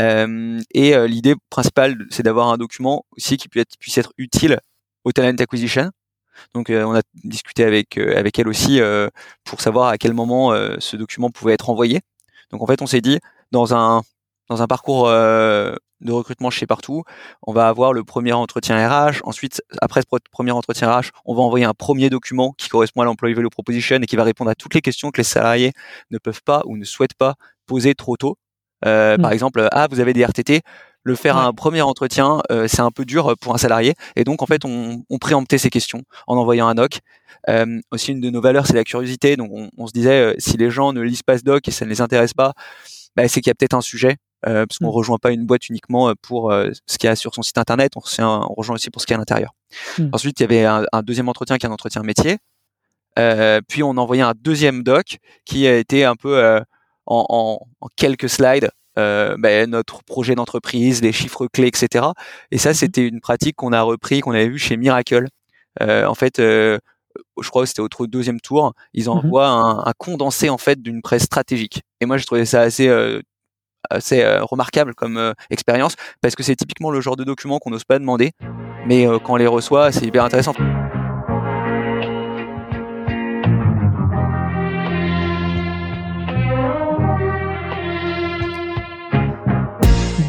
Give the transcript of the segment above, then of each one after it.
et l'idée principale, c'est d'avoir un document aussi qui puisse être, utile au talent acquisition. Donc on a discuté avec avec elle aussi pour savoir à quel moment ce document pouvait être envoyé. Donc en fait, on s'est dit dans un dans un parcours de recrutement chez Partout, on va avoir le premier entretien RH. Ensuite, après ce premier entretien RH, on va envoyer un premier document qui correspond à l'employee value proposition et qui va répondre à toutes les questions que les salariés ne peuvent pas ou ne souhaitent pas poser trop tôt. Euh, mmh. Par exemple, ah, vous avez des RTT. Le faire à un premier entretien, euh, c'est un peu dur pour un salarié. Et donc, en fait, on, on préemptait ces questions en envoyant un doc. Euh, aussi, une de nos valeurs, c'est la curiosité. Donc, on, on se disait, si les gens ne lisent pas ce doc et ça ne les intéresse pas, bah, c'est qu'il y a peut-être un sujet euh, parce qu'on mmh. rejoint pas une boîte uniquement euh, pour euh, ce qu'il y a sur son site internet, on, on, rejoint aussi pour ce qu'il y a à l'intérieur. Mmh. Ensuite, il y avait un, deuxième entretien qui est un entretien métier. puis on envoyait un deuxième doc qui a été un peu en, en, quelques slides ben, notre projet d'entreprise, les chiffres clés, etc. Et ça, mmh. c'était une pratique qu'on a repris, qu'on avait vu chez Miracle. en fait, je crois que c'était au deuxième tour, ils envoient un, un, condensé en fait d'une presse stratégique. Et moi, je trouvais ça assez assez euh, remarquable comme euh, expérience parce que c'est typiquement le genre de document qu'on n'ose pas demander, mais euh, quand on les reçoit, c'est hyper intéressant.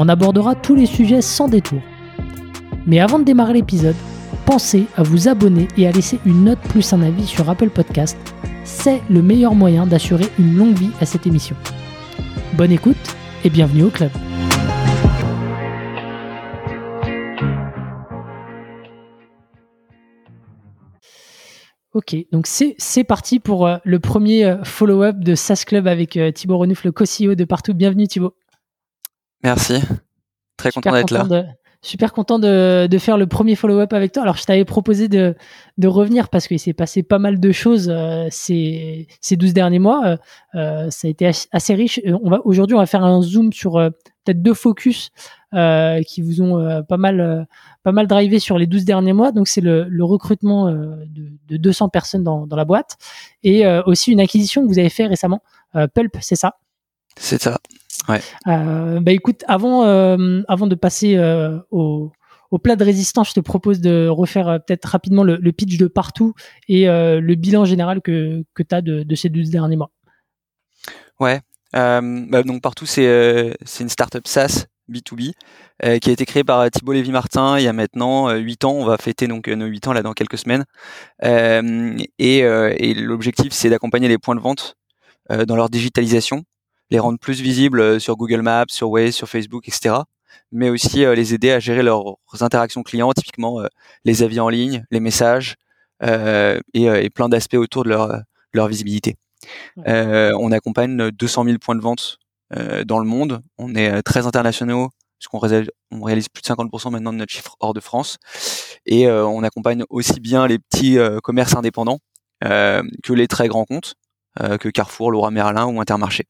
On abordera tous les sujets sans détour. Mais avant de démarrer l'épisode, pensez à vous abonner et à laisser une note plus un avis sur Apple Podcast. C'est le meilleur moyen d'assurer une longue vie à cette émission. Bonne écoute et bienvenue au club. Ok, donc c'est parti pour euh, le premier euh, follow-up de SaaS Club avec euh, Thibaut Renouf, le co-CEO de Partout. Bienvenue Thibaut. Merci, très content d'être là super content de, de, faire le premier follow-up avec toi. Alors, je t'avais proposé de, de, revenir parce qu'il s'est passé pas mal de choses euh, ces, ces 12 derniers mois. Euh, euh, ça a été assez riche. On va, aujourd'hui, on va faire un zoom sur peut-être deux focus qui vous ont pas mal, pas mal drivé sur les 12 derniers mois. Donc, c'est le, le, recrutement de, de, 200 personnes dans, dans, la boîte et aussi une acquisition que vous avez fait récemment. Pulp, c'est ça? C'est ça. Ouais. Euh, bah écoute, avant, euh, avant de passer euh, au, au, plat de résistance, je te propose de refaire peut-être rapidement le, le, pitch de partout et le bilan général que, que tu as de, de, ces 12 derniers mois. Ouais. Bah donc partout, c'est une startup SaaS B2B qui a été créée par Thibault Lévy-Martin il y a maintenant 8 ans. On va fêter donc nos 8 ans là dans quelques semaines. et, et l'objectif, c'est d'accompagner les points de vente dans leur digitalisation les rendre plus visibles euh, sur Google Maps, sur Waze, sur Facebook, etc. Mais aussi euh, les aider à gérer leurs interactions clients, typiquement euh, les avis en ligne, les messages et, et, plein d'aspects autour de leur, leur visibilité. on accompagne 200 000 points de vente dans le monde. On est très internationaux puisqu'on réalise, on réalise plus de 50% maintenant de notre chiffre hors de France. Et on accompagne aussi bien les petits commerces indépendants que les très grands comptes, que Carrefour, Laura Merlin ou Intermarché.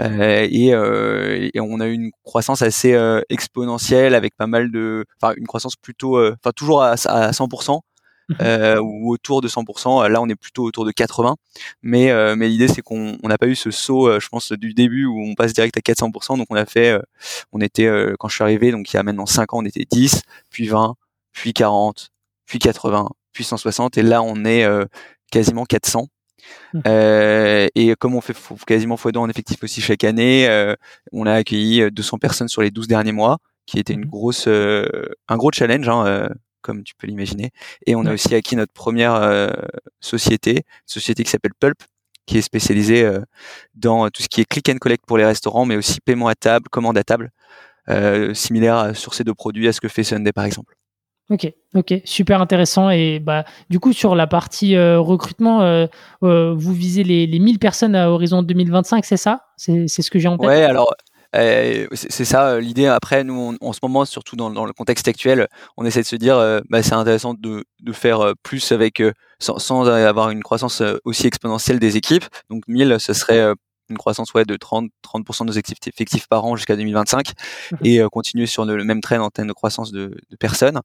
Euh, et, euh, et, on a eu une croissance assez euh, exponentielle avec pas mal de, enfin une croissance plutôt, enfin toujours à, à 100%. Mmh euh, ou autour de 100%. Là, on est plutôt autour de 80. Mais, mais l'idée, c'est qu'on n'a pas eu ce saut, je pense, du début où on passe direct à 400%. Donc, on a fait, on était, quand je suis arrivé, donc il y a maintenant 5 ans, on était 10, puis 20, puis 40, puis 80, puis 160. Et là, on est quasiment 400. Mmh. Euh, et comme on fait quasiment fois deux en effectif aussi chaque année, euh, on a accueilli 200 euh, personnes sur les 12 derniers mois, qui était une mmh. grosse, un gros challenge, hein, comme tu peux l'imaginer. Et on a aussi acquis notre première société, société qui s'appelle Pulp, qui est spécialisée dans tout ce qui est click and collect pour les restaurants, mais aussi paiement à table, commande à table, similaire sur ces deux produits à ce que fait Sunday par exemple. Ok, ok, super intéressant. Et bah, du coup, sur la partie euh, recrutement, euh, euh, vous visez les, les 1000 personnes à horizon 2025, c'est ça? C'est ce que j'ai en tête? Ouais, alors c'est ça l'idée. Après, nous, en ce moment, surtout dans, le contexte actuel, on essaie de se dire, bah, c'est intéressant de, de, faire plus avec sans, sans, avoir une croissance aussi exponentielle des équipes. Donc 1000, ce serait une croissance ouais, de 30, 30% de nos effectifs par an jusqu'à 2025 mmh et euh, continuer sur le, même train en termes de croissance de, de personnes.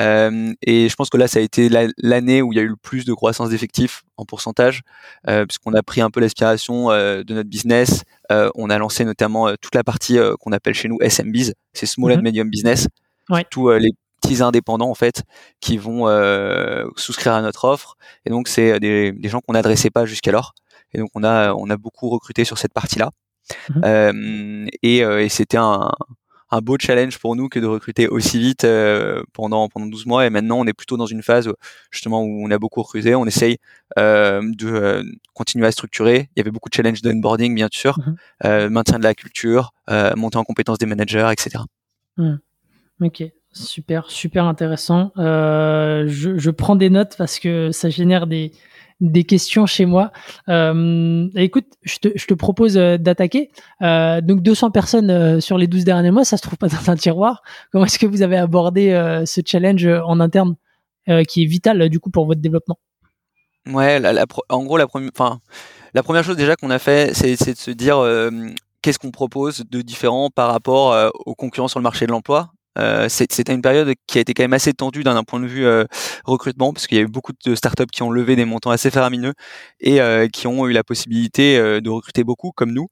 Euh, et je pense que là, ça a été l'année où il y a eu le plus de croissance d'effectifs en pourcentage, euh, puisqu'on a pris un peu l'aspiration de notre business. On a lancé notamment toute la partie qu'on appelle chez nous SMBs, c'est Small and mmh Medium Business, ouais. tous les petits indépendants en fait qui vont souscrire à notre offre. Et donc, c'est des, des gens qu'on n'adressait pas jusqu'alors. Et donc on a on a beaucoup recruté sur cette partie-là. Mmh euh, et, euh, et c'était un, un beau challenge pour nous que de recruter aussi vite euh, pendant pendant 12 mois. Et maintenant on est plutôt dans une phase justement où on a beaucoup recruté. On essaye euh, de euh, continuer à structurer. Il y avait beaucoup de challenges d'onboarding bien sûr. Euh, maintien de la culture monter en compétence des managers etc mmh. ok. Super super intéressant. Je, je prends des notes parce que ça génère des des questions chez moi. Euh, écoute, je te, propose euh, d'attaquer. Euh, donc 200 personnes sur les 12 derniers mois, ça se trouve pas dans un tiroir. Comment est-ce que vous avez abordé ce challenge en interne qui est vital du coup pour votre développement? Ouais, en gros la première, la première chose déjà qu'on a fait, c'est de se dire qu'est-ce qu'on propose de différent par rapport aux concurrents sur le marché de l'emploi? Euh, c'était une période qui a été quand même assez tendue d'un point de vue euh, recrutement, parce qu'il y a eu beaucoup de startups qui ont levé des montants assez faramineux et euh, qui ont eu la possibilité de recruter beaucoup, comme nous.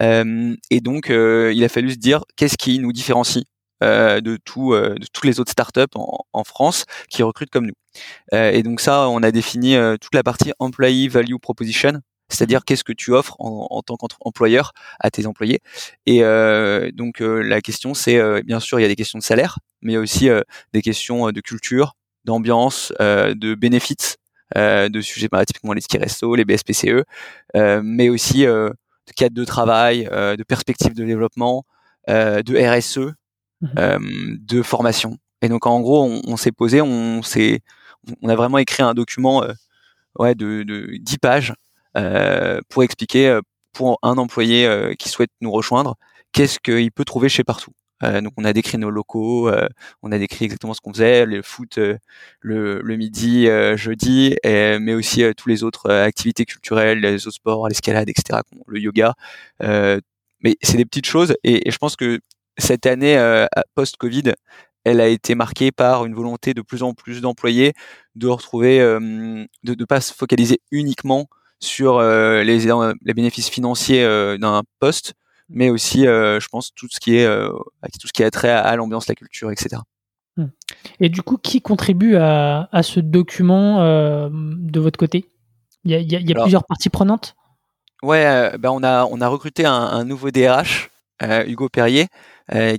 et donc, il a fallu se dire qu'est-ce qui nous différencie de, tout, de toutes les autres startups en, en France qui recrutent comme nous. et donc ça, on a défini toute la partie employee value proposition, c'est-à-dire qu'est-ce que tu offres en, tant qu'employeur à tes employés. Et euh, donc euh, la question, c'est euh, bien sûr, il y a des questions de salaire, mais il y a aussi des questions de culture, d'ambiance, de bénéfices, de sujets bah, typiquement les tickets resto, les BSPCE, mais aussi de cadre de travail, de perspectives de développement, de RSE, mmh de formation. Et donc en gros, on, s'est posé, on s'est, on a vraiment écrit un document ouais, de, de 10 pages euh, pour expliquer euh, pour un employé euh, qui souhaite nous rejoindre, qu'est-ce qu'il peut trouver chez Partout. Euh, donc on a décrit nos locaux, euh, on a décrit exactement ce qu'on faisait, le foot le, le, midi, jeudi, et, mais aussi tous les autres activités culturelles, les autres sports, l'escalade, etc., le yoga. mais c'est des petites choses et, et, je pense que cette année post-Covid, elle a été marquée par une volonté de plus en plus d'employés de retrouver, de ne pas se focaliser uniquement sur euh, les, les bénéfices financiers euh, d'un poste, mais aussi, euh, je pense, tout ce qui est tout ce qui a trait à, l'ambiance, la culture, etc. Hmm. Et du coup, qui contribue à, à ce document de votre côté? Il y a, y a, plusieurs parties prenantes? Ouais, bah on, a, on a recruté un, un nouveau DRH, Hugo Perrier,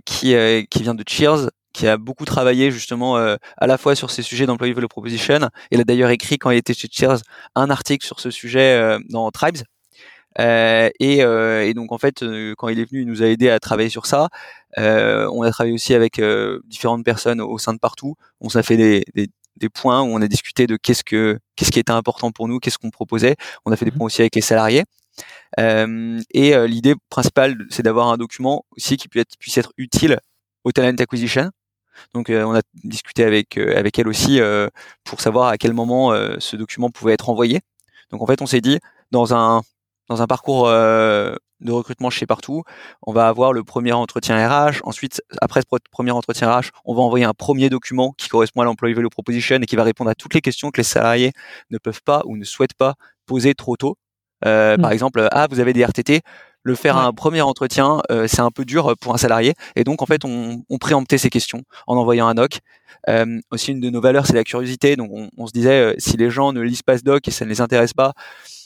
qui, qui vient de Cheers, qui a beaucoup travaillé justement euh, à la fois sur ces sujets d'employee value proposition. Il a d'ailleurs écrit quand il était chez Cheers un article sur ce sujet euh, dans Tribes. Euh, et, et, donc en fait, quand il est venu, il nous a aidé à travailler sur ça. on a travaillé aussi avec différentes personnes au sein de partout. On s'est fait des, des, des, points où on a discuté de qu'est-ce que qu'est-ce qui était important pour nous, qu'est-ce qu'on proposait. On a fait des mmh points aussi avec les salariés. Euh, et l'idée principale, c'est d'avoir un document aussi qui puisse être, puisse être utile au talent acquisition, donc euh, on a discuté avec euh, avec elle aussi euh, pour savoir à quel moment ce document pouvait être envoyé. Donc en fait, on s'est dit dans un dans un parcours de recrutement chez Partout, on va avoir le premier entretien RH. Ensuite, après ce premier entretien RH, on va envoyer un premier document qui correspond à l'employee value proposition et qui va répondre à toutes les questions que les salariés ne peuvent pas ou ne souhaitent pas poser trop tôt. Par mmh. exemple, ah, vous avez des RTT, le faire à un premier entretien, euh, c'est un peu dur euh, pour un salarié. Et donc, en fait, on, on préemptait ces questions en envoyant un doc. Euh, aussi, une de nos valeurs, c'est la curiosité. Donc, on, on se disait, si les gens ne lisent pas ce doc et ça ne les intéresse pas,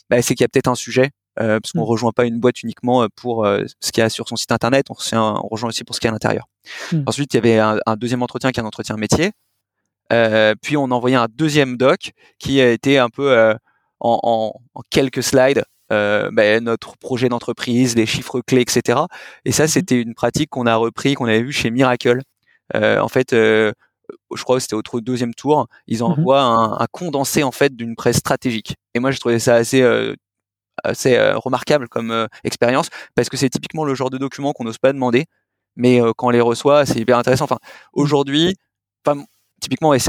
bah, c'est qu'il y a peut-être un sujet. parce qu'on mmh. rejoint pas une boîte uniquement pour ce qu'il y a sur son site internet, on, on rejoint aussi pour ce qu'il y a à l'intérieur. Mmh. Ensuite, il y avait un, un, deuxième entretien qui est un entretien métier. puis on envoyait un deuxième doc qui a été un peu en, en, en, quelques slides euh, ben, notre projet d'entreprise, les chiffres clés, etc. Et ça, mmh c'était une pratique qu'on a repris, qu'on avait vu chez Miracle. Euh, en fait, euh, je crois que c'était au deuxième tour, ils mmh envoient un, un, condensé en fait d'une presse stratégique. Et moi, je trouvais ça assez assez remarquable comme expérience parce que c'est typiquement le genre de document qu'on n'ose pas demander, mais quand on les reçoit, c'est hyper intéressant. Enfin, aujourd'hui, enfin, typiquement, et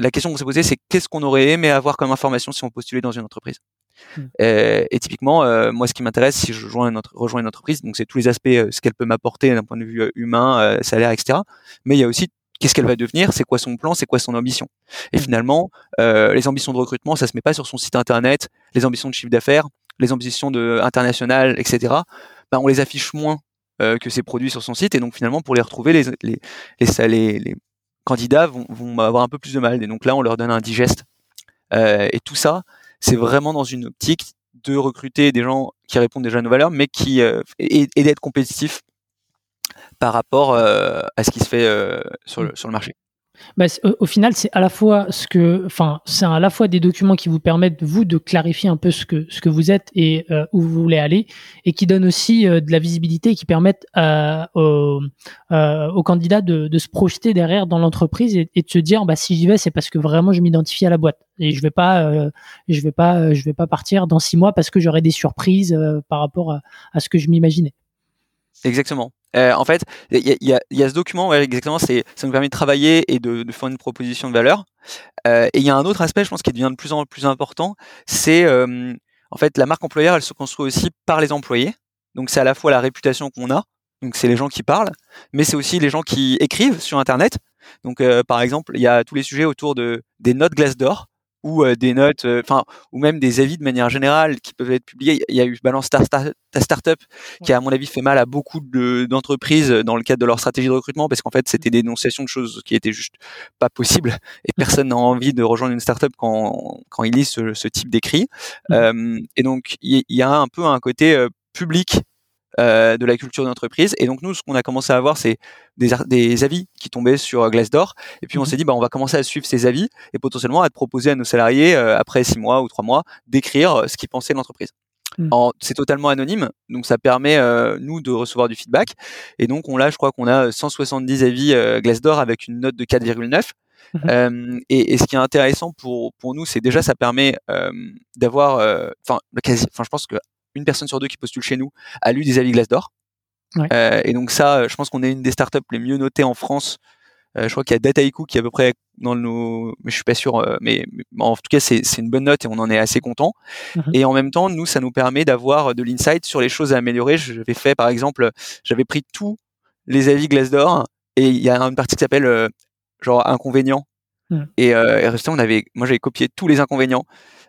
la question qu'on s'est posée, c'est qu'est-ce qu'on aurait aimé avoir comme information si on postulait dans une entreprise? Mmh. et typiquement, moi, ce qui m'intéresse si je rejoins une, rejoins une entreprise, donc c'est tous les aspects, ce qu'elle peut m'apporter d'un point de vue humain, salaire, etc. Mais il y a aussi qu'est-ce qu'elle va devenir, c'est quoi son plan, c'est quoi son ambition. Et mmh. finalement, euh, les ambitions de recrutement, ça se met pas sur son site internet, les ambitions de chiffre d'affaires, les ambitions de international, etc. Ben, on les affiche moins euh, que ces produits sur son site, et donc finalement, pour les retrouver, les, les, les, les candidats vont, vont, avoir un peu plus de mal. Et donc là, on leur donne un digeste. Euh, et tout ça, c'est vraiment dans une optique de recruter des gens qui répondent déjà à nos valeurs, mais qui euh, et, d'être compétitifs par rapport euh, à ce qui se fait euh, sur, le, sur le marché. Bah, au, final, c'est à la fois ce que, enfin, c'est à la fois des documents qui vous permettent vous de clarifier un peu ce que ce que vous êtes et euh, où vous voulez aller, et qui donnent aussi de la visibilité et qui permettent aux, aux, candidats de, de, se projeter derrière dans l'entreprise et, de se dire, bah si j'y vais, c'est parce que vraiment je m'identifie à la boîte et je vais pas, je vais pas, je vais pas partir dans six mois parce que j'aurai des surprises par rapport à, à ce que je m'imaginais. Exactement. Euh, en fait, il y a, ce document, ouais, exactement, ça nous permet de travailler et de, faire une proposition de valeur. Euh, et il y a un autre aspect, je pense, qui devient de plus en plus important, c'est en fait la marque employeur, elle se construit aussi par les employés. Donc c'est à la fois la réputation qu'on a, donc c'est les gens qui parlent, mais c'est aussi les gens qui écrivent sur Internet. Donc euh, par exemple, il y a tous les sujets autour de des notes glace d'or ou euh, des notes, euh, enfin, ou même des avis de manière générale qui peuvent être publiés. Il y a eu Balance ta Startup qui, à mon avis, fait mal à beaucoup d'entreprises dans le cadre de leur stratégie de recrutement parce qu'en fait, c'était des dénonciations de choses qui étaient juste pas possibles et personne n'a envie de rejoindre une startup quand, quand il lit ce, ce type d'écrit. Euh, et donc, il y, a un peu un côté public euh, de la culture d'entreprise. Et donc nous, ce qu'on a commencé à avoir, c'est des, des, avis qui tombaient sur euh, Glassdoor. Et puis on mhm. s'est dit, bah, on va commencer à suivre ces avis et potentiellement à proposer à nos salariés, euh, après six mois ou trois mois, d'écrire ce qu'ils pensaient de l'entreprise. Mhm. C'est totalement anonyme, donc ça permet nous de recevoir du feedback. Et donc on l'a, je crois qu'on a 170 avis Glassdoor avec une note de 4,9. Mhm. et, et, ce qui est intéressant pour pour nous, c'est déjà ça permet d'avoir, enfin, enfin, je pense que une personne sur deux qui postule chez nous a lu des avis Glassdoor. Ouais. Euh, et donc ça, je pense qu'on est une des startups les mieux notées en France. Euh, je crois qu'il y a Dataiku qui est à peu près dans nos, mais je suis pas sûr, euh, mais, en tout cas c'est une bonne note et on en est assez content. Mhm. Et en même temps, nous, ça nous permet d'avoir de l'insight sur les choses à améliorer. J'avais fait par exemple, j'avais pris tous les avis Glassdoor et il y a une partie qui s'appelle genre inconvénients. Mhm. Et, euh, et on avait, moi j'avais copié tous les inconvénients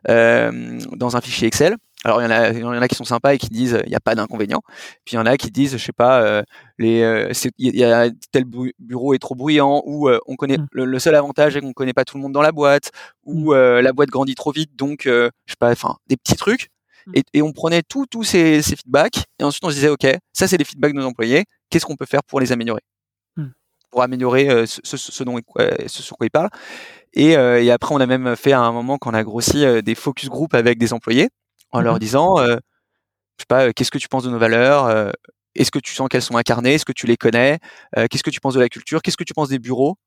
dans un fichier Excel. Alors il y en a, il y en a qui sont sympas et qui disent il n'y a pas d'inconvénient. Puis il y en a qui disent je sais pas euh, les euh, il y a tel bureau est trop bruyant ou euh, on connaît mmh. le, seul avantage est qu'on connaît pas tout le monde dans la boîte ou mmh. la boîte grandit trop vite donc je sais pas enfin des petits trucs mmh. et, et, on prenait tous tous ces, ces, feedbacks et ensuite on se disait ok ça c'est les feedbacks de nos employés qu'est-ce qu'on peut faire pour les améliorer? Pour améliorer ce, ce, ce, dont ce sur quoi ils parlent et, et, après on a même fait à un moment quand on a grossi des focus group avec des employés en leur mmh disant, euh, je sais pas, qu'est-ce que tu penses de nos valeurs Est-ce que tu sens qu'elles sont incarnées Est-ce que tu les connais Qu'est-ce que tu penses de la culture Qu'est-ce que tu penses des bureaux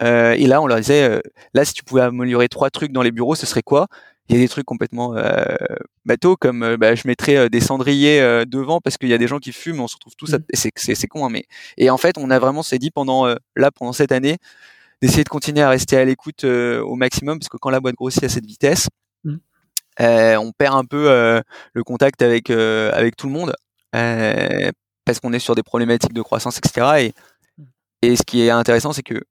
Et là, on leur disait, là, si tu pouvais améliorer trois trucs dans les bureaux, ce serait quoi? Il y a des trucs complètement euh, bateaux comme bah, je mettrais des cendriers devant parce qu'il y a des gens qui fument on se retrouve tous mmh. c'est c'est con hein, mais et en fait on a vraiment s'est dit pendant là pendant cette année d'essayer de continuer à rester à l'écoute au maximum parce que quand la boîte grossit à cette vitesse on perd un peu euh, le contact avec euh, avec tout le monde parce qu'on est sur des problématiques de croissance, etc. Et, et ce qui est intéressant, c'est que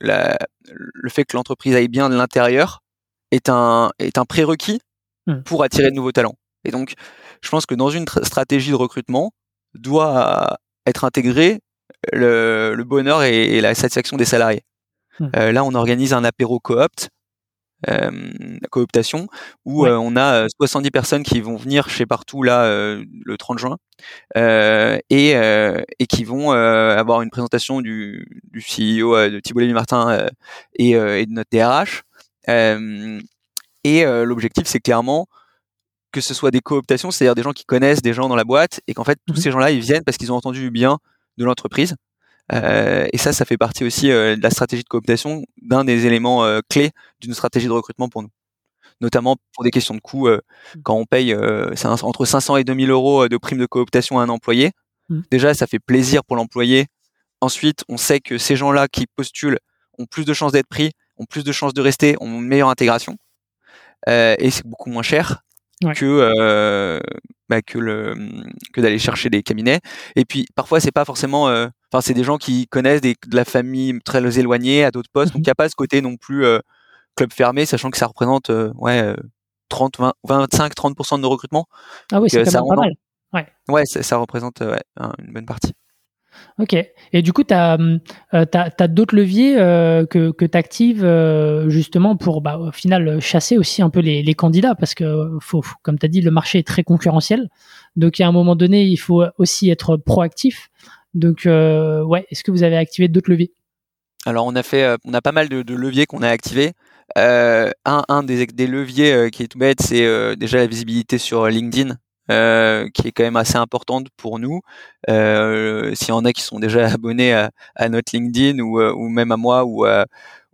la, le fait que l'entreprise aille bien de l'intérieur est un, est un prérequis mmh. pour attirer de nouveaux talents. Et donc, je pense que dans une stratégie de recrutement, doit être intégré le, le bonheur et, la satisfaction des salariés. Mmh. là, on organise un apéro coop euh, cooptation où euh, on a 70 euh, personnes qui vont venir chez partout là le 30 juin et, et qui vont avoir une présentation du, du CEO de Thibault Lévy-Martin et, et, de notre DRH. et l'objectif, c'est clairement que ce soit des cooptations, c'est-à-dire des gens qui connaissent des gens dans la boîte et qu'en fait tous mmh ces gens-là ils viennent parce qu'ils ont entendu du bien de l'entreprise euh, et ça, ça fait partie aussi euh, de la stratégie de cooptation, d'un des éléments euh, clés d'une stratégie de recrutement pour nous. notamment pour des questions de coût. Mmh. quand on paye entre 500 et 2000 euros de prime de cooptation à un employé, mmh. déjà ça fait plaisir pour l'employé. Ensuite, on sait que ces gens-là qui postulent ont plus de chances d'être pris, ont plus de chances de rester, ont une meilleure intégration. et c'est beaucoup moins cher que bah, que le que d'aller chercher des cabinets. Et puis parfois c'est pas forcément, enfin c'est des gens qui connaissent des, de la famille très éloignée à d'autres postes, donc mmh il n'y a pas ce côté non plus club fermé, sachant que ça représente ouais 30, 20, 25, 30% de nos recrutements. Ah oui, c'est même pas mal. Ouais, ouais ça, ça représente une bonne partie. Ok. Et du coup, tu as, euh, d'autres leviers euh, que, que tu actives euh, justement pour, bah, au final, chasser aussi un peu les, les candidats parce que, faut, comme tu as dit, le marché est très concurrentiel. Donc, à un moment donné, il faut aussi être proactif. Donc, ouais, est-ce que vous avez activé d'autres leviers? Alors, on a fait, on a pas mal de, de leviers qu'on a activés. un, un des, des leviers qui est tout bête, c'est déjà la visibilité sur LinkedIn. Euh, qui est quand même assez importante pour nous. Euh, S'il y en a qui sont déjà abonnés à, à notre LinkedIn ou, euh, ou, même à moi ou à,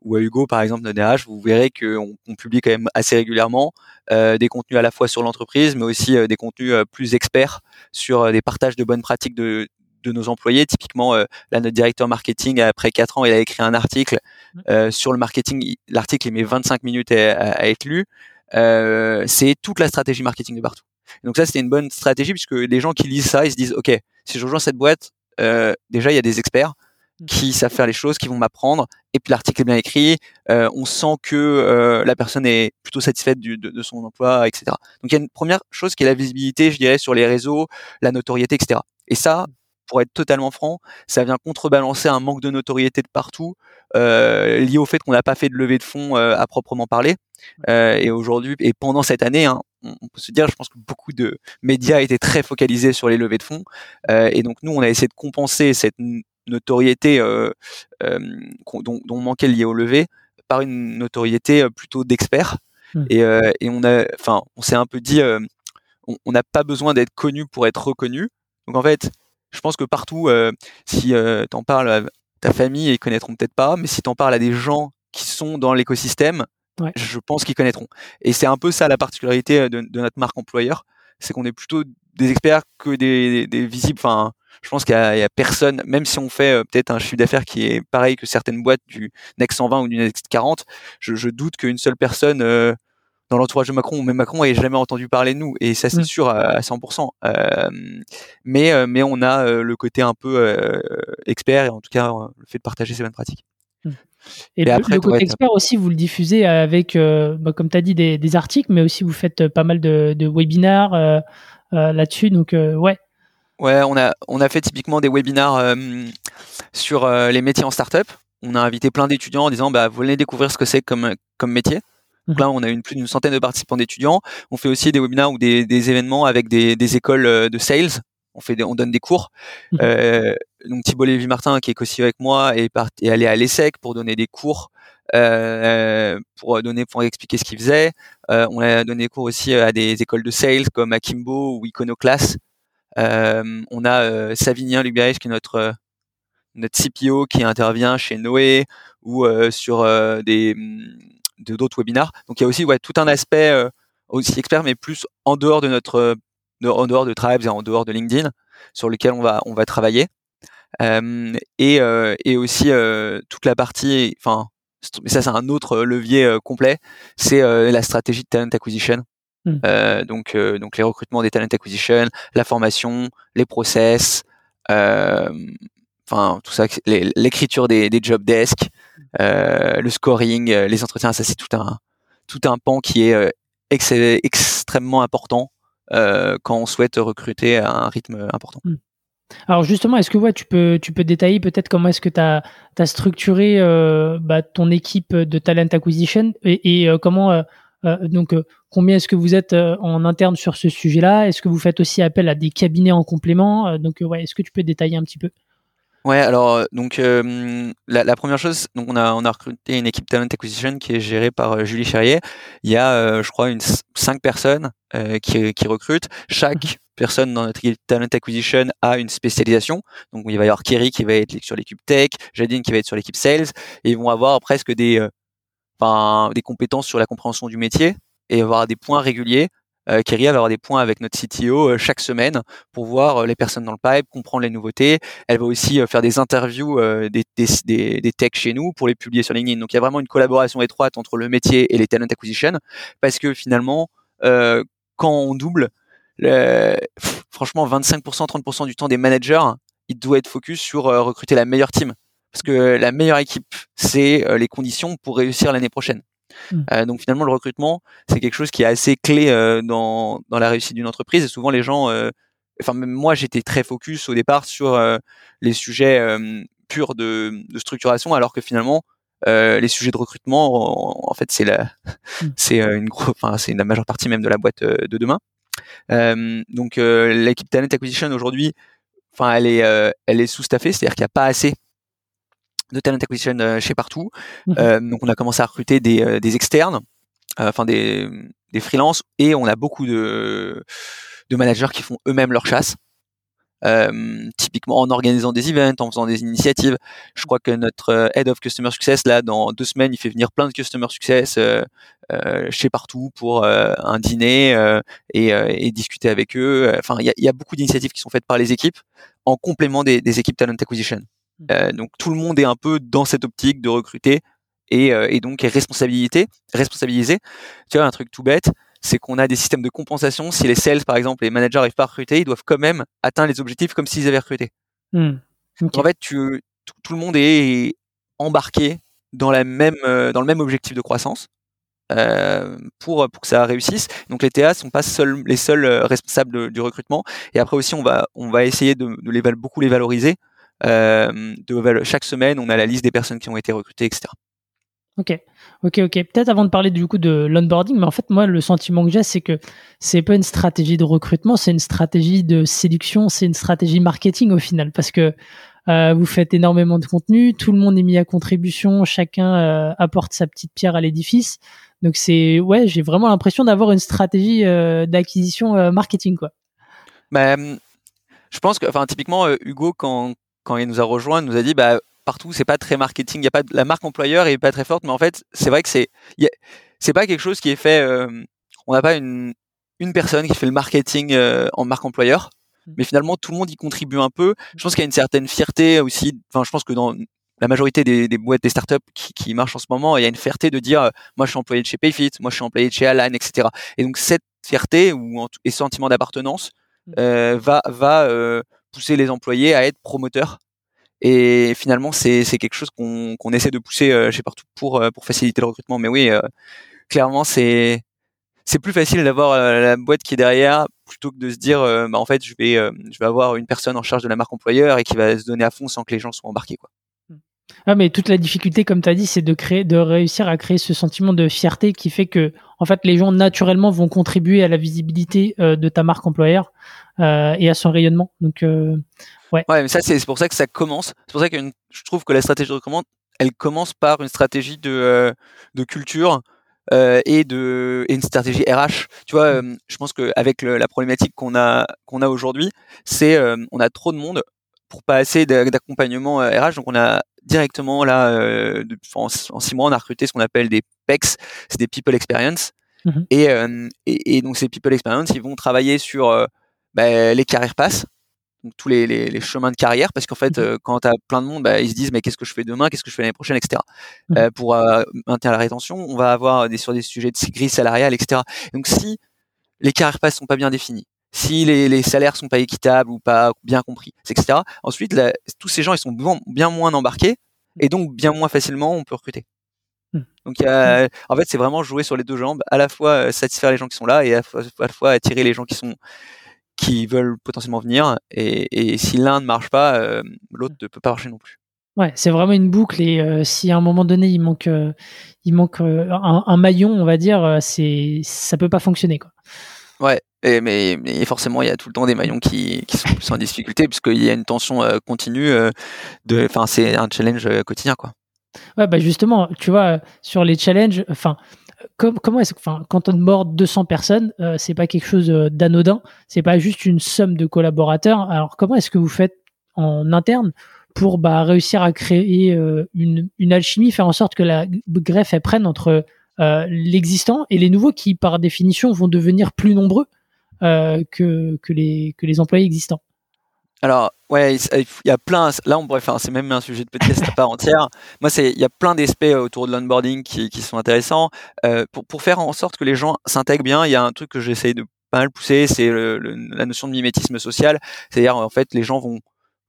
ou à Hugo par exemple notre DRH, vous verrez qu'on on publie quand même assez régulièrement euh, des contenus à la fois sur l'entreprise, mais aussi euh, des contenus plus experts sur des partages de bonnes pratiques de, de nos employés. Typiquement, là, notre directeur marketing, après 4 ans, il a écrit un article mmh. sur le marketing. L'article, il met 25 minutes à, à être lu. c'est toute la stratégie marketing de partout. Donc ça, c'était une bonne stratégie puisque les gens qui lisent ça, ils se disent, OK, si je rejoins cette boîte, euh, déjà, il y a des experts mmh. qui savent faire les choses, qui vont m'apprendre, et puis l'article est bien écrit, euh, on sent que euh, la personne est plutôt satisfaite du, de, de, son emploi, etc. Donc il y a une première chose qui est la visibilité, je dirais, sur les réseaux, la notoriété, etc. Et ça, pour être totalement franc, ça vient contrebalancer un manque de notoriété de partout, euh, lié au fait qu'on n'a pas fait de levée de fonds euh, à proprement parler. Euh, et aujourd'hui, et pendant cette année, hein, on, peut se dire, je pense que beaucoup de médias étaient très focalisés sur les levées de fonds. Euh, et donc nous, on a essayé de compenser cette notoriété euh, dont, dont, on manquait liée au levée par une notoriété plutôt d'experts. Mmh. Et, et, on a, enfin, on s'est un peu dit, on n'a pas besoin d'être connu pour être reconnu. Donc en fait, je pense que partout, euh, si euh, tu en parles à ta famille, ils connaîtront peut-être pas, mais si tu en parles à des gens qui sont dans l'écosystème, je pense qu'ils connaîtront. Et c'est un peu ça la particularité euh, de, notre marque employeur, c'est qu'on est plutôt des experts que des, visibles. Enfin, je pense qu'il y, a personne, même si on fait peut-être un chiffre d'affaires qui est pareil que certaines boîtes du Next 120 ou du Next 40, je, je doute qu'une seule personne dans l'entourage de Macron, même Macron n'ait jamais entendu parler de nous, et ça c'est mmh. sûr à, 100%. Euh, mais, euh, mais on a euh, le côté un peu euh, expert, et en tout cas le fait de partager ces bonnes pratiques. Mmh. Et, le, côté expert aussi, vous le diffusez avec, bah, comme tu as dit, des, des, articles, mais aussi vous faites pas mal de, de webinaires là-dessus. Donc, ouais. Ouais, on a, on a fait typiquement des webinaires sur les métiers en startup. On a invité plein d'étudiants en disant bah, Vous voulez découvrir ce que c'est comme, comme métier donc là, on a une, plus d'une centaine de participants d'étudiants. On fait aussi des webinaires ou des, des événements avec des, des, écoles euh, de sales. On fait, on donne des cours. Mmh. Euh, donc Thibault Lévy-Martin, qui est aussi avec moi, est, est allé à l'ESSEC pour donner des cours, euh, pour donner, pour expliquer ce qu'il faisait. Euh, on a donné des cours aussi à des écoles de sales comme Akimbo ou Iconoclast. Euh, on a euh, Savinien Lubirich, qui est notre notre CPO qui intervient chez Noé ou sur des de d'autres webinars. Donc il y a aussi ouais, tout un aspect euh, aussi expert, mais plus en dehors de notre, en dehors de Tribes et en dehors de LinkedIn, sur lequel on va, on va travailler. Euh, et, euh, et aussi toute la partie, enfin, mais ça c'est un autre levier complet, c'est la stratégie de talent acquisition. Hmm. donc, donc les recrutements des talent acquisition, la formation, les process, enfin tout ça, l'écriture des, des job desks, euh, le scoring, euh, les entretiens, ça c'est tout un tout un pan qui est euh, extrêmement important quand on souhaite recruter à un rythme important. Hmm. Alors justement, est-ce que tu peux détailler peut-être comment est-ce que tu as, structuré bah, ton équipe de talent acquisition et, comment donc combien est-ce que vous êtes en interne sur ce sujet-là? Est-ce que vous faites aussi appel à des cabinets en complément? Donc est-ce que tu peux détailler un petit peu? Ouais, alors euh, donc euh, la, la, première chose, donc on a on a recruté une équipe talent acquisition qui est gérée par euh, Julie Cherrier. Il y a, je crois, une cinq personnes qui, qui recrutent. Chaque mhm. personne dans notre équipe talent acquisition a une spécialisation. Donc il va y avoir Kerry qui va être sur l'équipe tech, Jadine qui va être sur l'équipe sales, et ils vont avoir presque des enfin des compétences sur la compréhension du métier et avoir des points réguliers. Euh, Kerry va avoir des points avec notre CTO euh, chaque semaine pour voir euh, les personnes dans le pipe, comprendre les nouveautés. Elle va aussi faire des interviews des, des, des, techs chez nous pour les publier sur LinkedIn. Donc il y a vraiment une collaboration étroite entre le métier et les talent acquisition parce que finalement, quand on double, le, franchement 25%, 30% du temps des managers, il doit être focus sur recruter la meilleure team parce que la meilleure équipe, c'est les conditions pour réussir l'année prochaine. Mmh. Euh, donc finalement, le recrutement, c'est quelque chose qui est assez clé euh, dans, dans la réussite d'une entreprise. Et souvent, les gens, euh, enfin même moi, j'étais très focus au départ sur les sujets purs de, de, structuration, alors que finalement, les sujets de recrutement, en, fait, c'est la, mmh. c'est une enfin c'est la majeure partie même de la boîte de demain. donc l'équipe talent acquisition aujourd'hui, enfin elle est, elle est sous-staffée, c'est-à-dire qu'il n'y a pas assez de talent acquisition euh, chez partout. Mmh euh, donc on a commencé à recruter des, euh, des externes, enfin des, des freelances, et on a beaucoup de, de managers qui font eux-mêmes leur chasse. Euh, typiquement en organisant des events, en faisant des initiatives. Je crois que notre head of customer success là, dans deux semaines, il fait venir plein de customer success euh, euh, chez partout pour un dîner et, et, discuter avec eux. Enfin, il y a, y a, beaucoup d'initiatives qui sont faites par les équipes en complément des, des équipes talent acquisition. Mmh. Euh, donc tout le monde est un peu dans cette optique de recruter et, euh, et donc est responsabilité, responsabilisé. Tu vois, un truc tout bête, c'est qu'on a des systèmes de compensation. Si les sales, par exemple, les managers n'arrivent pas à recruter, ils doivent quand même atteindre les objectifs comme s'ils avaient recruté. Mmh. En fait, tu, tout le monde est embarqué dans, la même, euh, dans le même objectif de croissance. Euh, pour, pour que ça réussisse. Donc les TA sont pas seuls, les seuls responsables du recrutement. Et après aussi, on va, on va essayer de, de les, beaucoup les valoriser de, chaque semaine, on a la liste des personnes qui ont été recrutées, etc. Ok, ok, ok. Peut-être avant de parler du coup de l'onboarding, mais en fait, moi, le sentiment que j'ai, c'est que c'est pas une stratégie de recrutement, c'est une stratégie de séduction, c'est une stratégie marketing au final, parce que euh, vous faites énormément de contenu, tout le monde est mis à contribution, chacun euh, apporte sa petite pierre à l'édifice. Donc c'est ouais, j'ai vraiment l'impression d'avoir une stratégie euh, d'acquisition marketing quoi. Bah, je pense que, enfin, typiquement Hugo quand quand il nous a rejoint, il nous a dit bah partout c'est pas très marketing, il y a pas la marque employeur est pas très forte, mais en fait c'est vrai que c'est c'est pas quelque chose qui est fait. Euh, on n'a pas une une personne qui fait le marketing euh, en marque employeur, mmh. mais finalement tout le monde y contribue un peu. Je pense qu'il y a une certaine fierté aussi. Enfin, je pense que dans la majorité des, des boîtes, des startups qui, qui marchent en ce moment, il y a une fierté de dire, euh, moi je suis employé de chez Payfit, moi je suis employé de chez Alan, etc. Et donc cette fierté ou et sentiment d'appartenance euh, va va pousser les employés à être promoteurs. Et finalement, c'est quelque chose qu'on essaie de pousser euh, chez partout pour euh, pour faciliter le recrutement. Mais oui, euh, clairement, c'est c'est plus facile d'avoir la boîte qui est derrière plutôt que de se dire bah en fait je vais je vais avoir une personne en charge de la marque employeur et qui va se donner à fond sans que les gens soient embarqués quoi. Ah, mais toute la difficulté, comme tu as dit, c'est de créer, de réussir à créer ce sentiment de fierté qui fait que, en fait, les gens naturellement vont contribuer à la visibilité de ta marque employeur euh, et à son rayonnement. Donc, euh, ouais. Ouais, mais ça, c'est pour ça que ça commence. C'est pour ça que je trouve que la stratégie de recrutement, elle commence par une stratégie de, euh, de culture. Euh, et de et une stratégie RH. Tu vois, euh, je pense qu'avec la problématique qu'on a qu'on a aujourd'hui, c'est on a trop de monde pour pas assez d'accompagnement RH. Donc on a directement là, en, en, six mois, on a recruté ce qu'on appelle des PEX, c'est des People Experience. Mmh et, et, et, donc ces People Experience, ils vont travailler sur bah, les carrières passent, donc tous les, les, les, chemins de carrière, parce qu'en fait, mmh euh, quand tu as plein de monde, bah, ils se disent mais qu'est-ce que je fais demain, qu'est-ce que je fais l'année prochaine, etc. Mmh euh, pour euh, maintenir la rétention, on va avoir des, sur des sujets de gris salariale, etc. Donc si les carrières passes sont pas bien définies, si les, les salaires sont pas équitables ou pas bien compris, etc. Ensuite, tous ces gens ils sont bien, bien moins embarqués et donc bien moins facilement on peut recruter. Mmh. Donc, a, en fait, c'est vraiment jouer sur les deux jambes, à la fois satisfaire les gens qui sont là et à la fois attirer les gens qui sont qui veulent potentiellement venir. Et, si l'un ne marche pas, euh, l'autre ne peut pas marcher non plus. Ouais, c'est vraiment une boucle. Et euh, si à un moment donné il manque, euh, il manque un, maillon, on va dire, c'est ça peut pas fonctionner quoi. Ouais, et, mais, mais, forcément il y a tout le temps des maillons qui, sont plus en difficulté puisqu'il y a une tension continue. de, enfin, c'est un challenge quotidien quoi. Ouais, bah justement, tu vois, sur les challenges, enfin, comment est-ce enfin, quand on mord 200 personnes, euh, c'est pas quelque chose euh, d'anodin, c'est pas juste une somme de collaborateurs. Alors comment est-ce que vous faites en interne pour bah, réussir à créer euh, une, une, alchimie, faire en sorte que la greffe elle prenne entre l'existant et les nouveaux qui, par définition, vont devenir plus nombreux que, que, les, que les employés existants. Alors, ouais, il y a plein. Là, on pourrait faire. C'est même un sujet de podcast à part entière. Moi, c'est il y a plein d'aspects autour de l'onboarding qui, qui, sont intéressants. Euh, pour, pour faire en sorte que les gens s'intègrent bien, il y a un truc que j'essaye de pas mal pousser, c'est la notion de mimétisme social. C'est-à-dire, en fait, les gens vont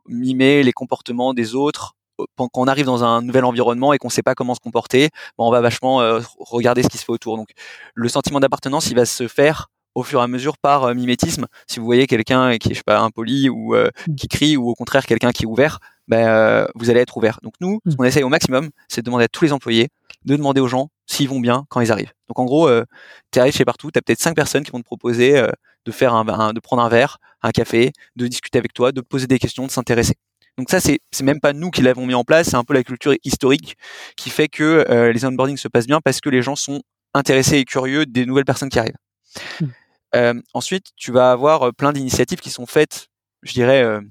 mimer les comportements des autres quand on arrive dans un nouvel environnement et qu'on sait pas comment se comporter, bon, on va vachement euh, regarder ce qui se fait autour. Donc, le sentiment d'appartenance, il va se faire au fur et à mesure par euh, mimétisme. Si vous voyez quelqu'un qui est je sais pas impoli ou euh, mm. qui crie ou au contraire quelqu'un qui est ouvert, ben euh, vous allez être ouvert. Donc nous, ce mm. qu'on essaye au maximum, c'est de demander à tous les employés de demander aux gens s'ils vont bien quand ils arrivent. Donc en gros, tu arrives chez partout, tu as peut-être cinq personnes qui vont te proposer de faire un, de prendre un verre, un café, de discuter avec toi, de poser des questions, de s'intéresser. Donc ça, c'est c'est même pas nous qui l'avons mis en place, c'est un peu la culture historique qui fait que les onboardings se passent bien parce que les gens sont intéressés et curieux des nouvelles personnes qui arrivent. Mm. Euh, ensuite, tu vas avoir euh, plein d'initiatives qui sont faites, je dirais, euh,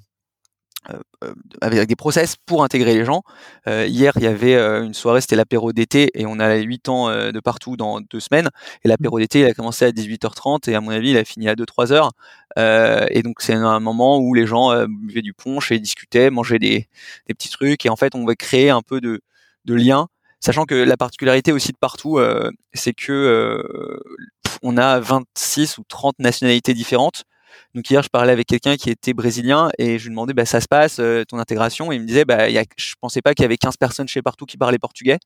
avec des process pour intégrer les gens. hier, il y avait une soirée, c'était l'apéro d'été, et on a 8 ans de partout dans deux semaines. Et l'apéro d'été, il a commencé à 18h30, et à mon avis, il a fini à 2-3 heures. et donc, c'est un moment où les gens buvaient du punch et discutaient, mangeaient des, des, petits trucs. Et en fait, on va créer un peu de, de lien sachant que la particularité aussi de partout, c'est que on a 26 ou 30 nationalités différentes. Donc hier, je parlais avec quelqu'un qui était brésilien et je lui demandais, bah, ça se passe, euh, ton intégration? Et il me disait, bah, y a, je pensais pas qu'il y avait 15 personnes chez partout qui parlaient portugais.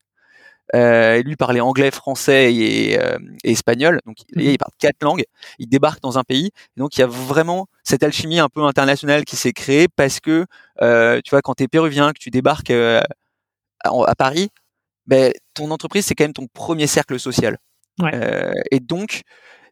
Euh, et lui parlait anglais, français et, euh, espagnol. Donc il, il, parle quatre langues. Il débarque dans un pays. Et donc il y a vraiment cette alchimie un peu internationale qui s'est créée parce que tu vois quand tu es péruvien, que tu débarques à, à, Paris, ben, ton entreprise c'est quand même ton premier cercle social. Euh, et donc,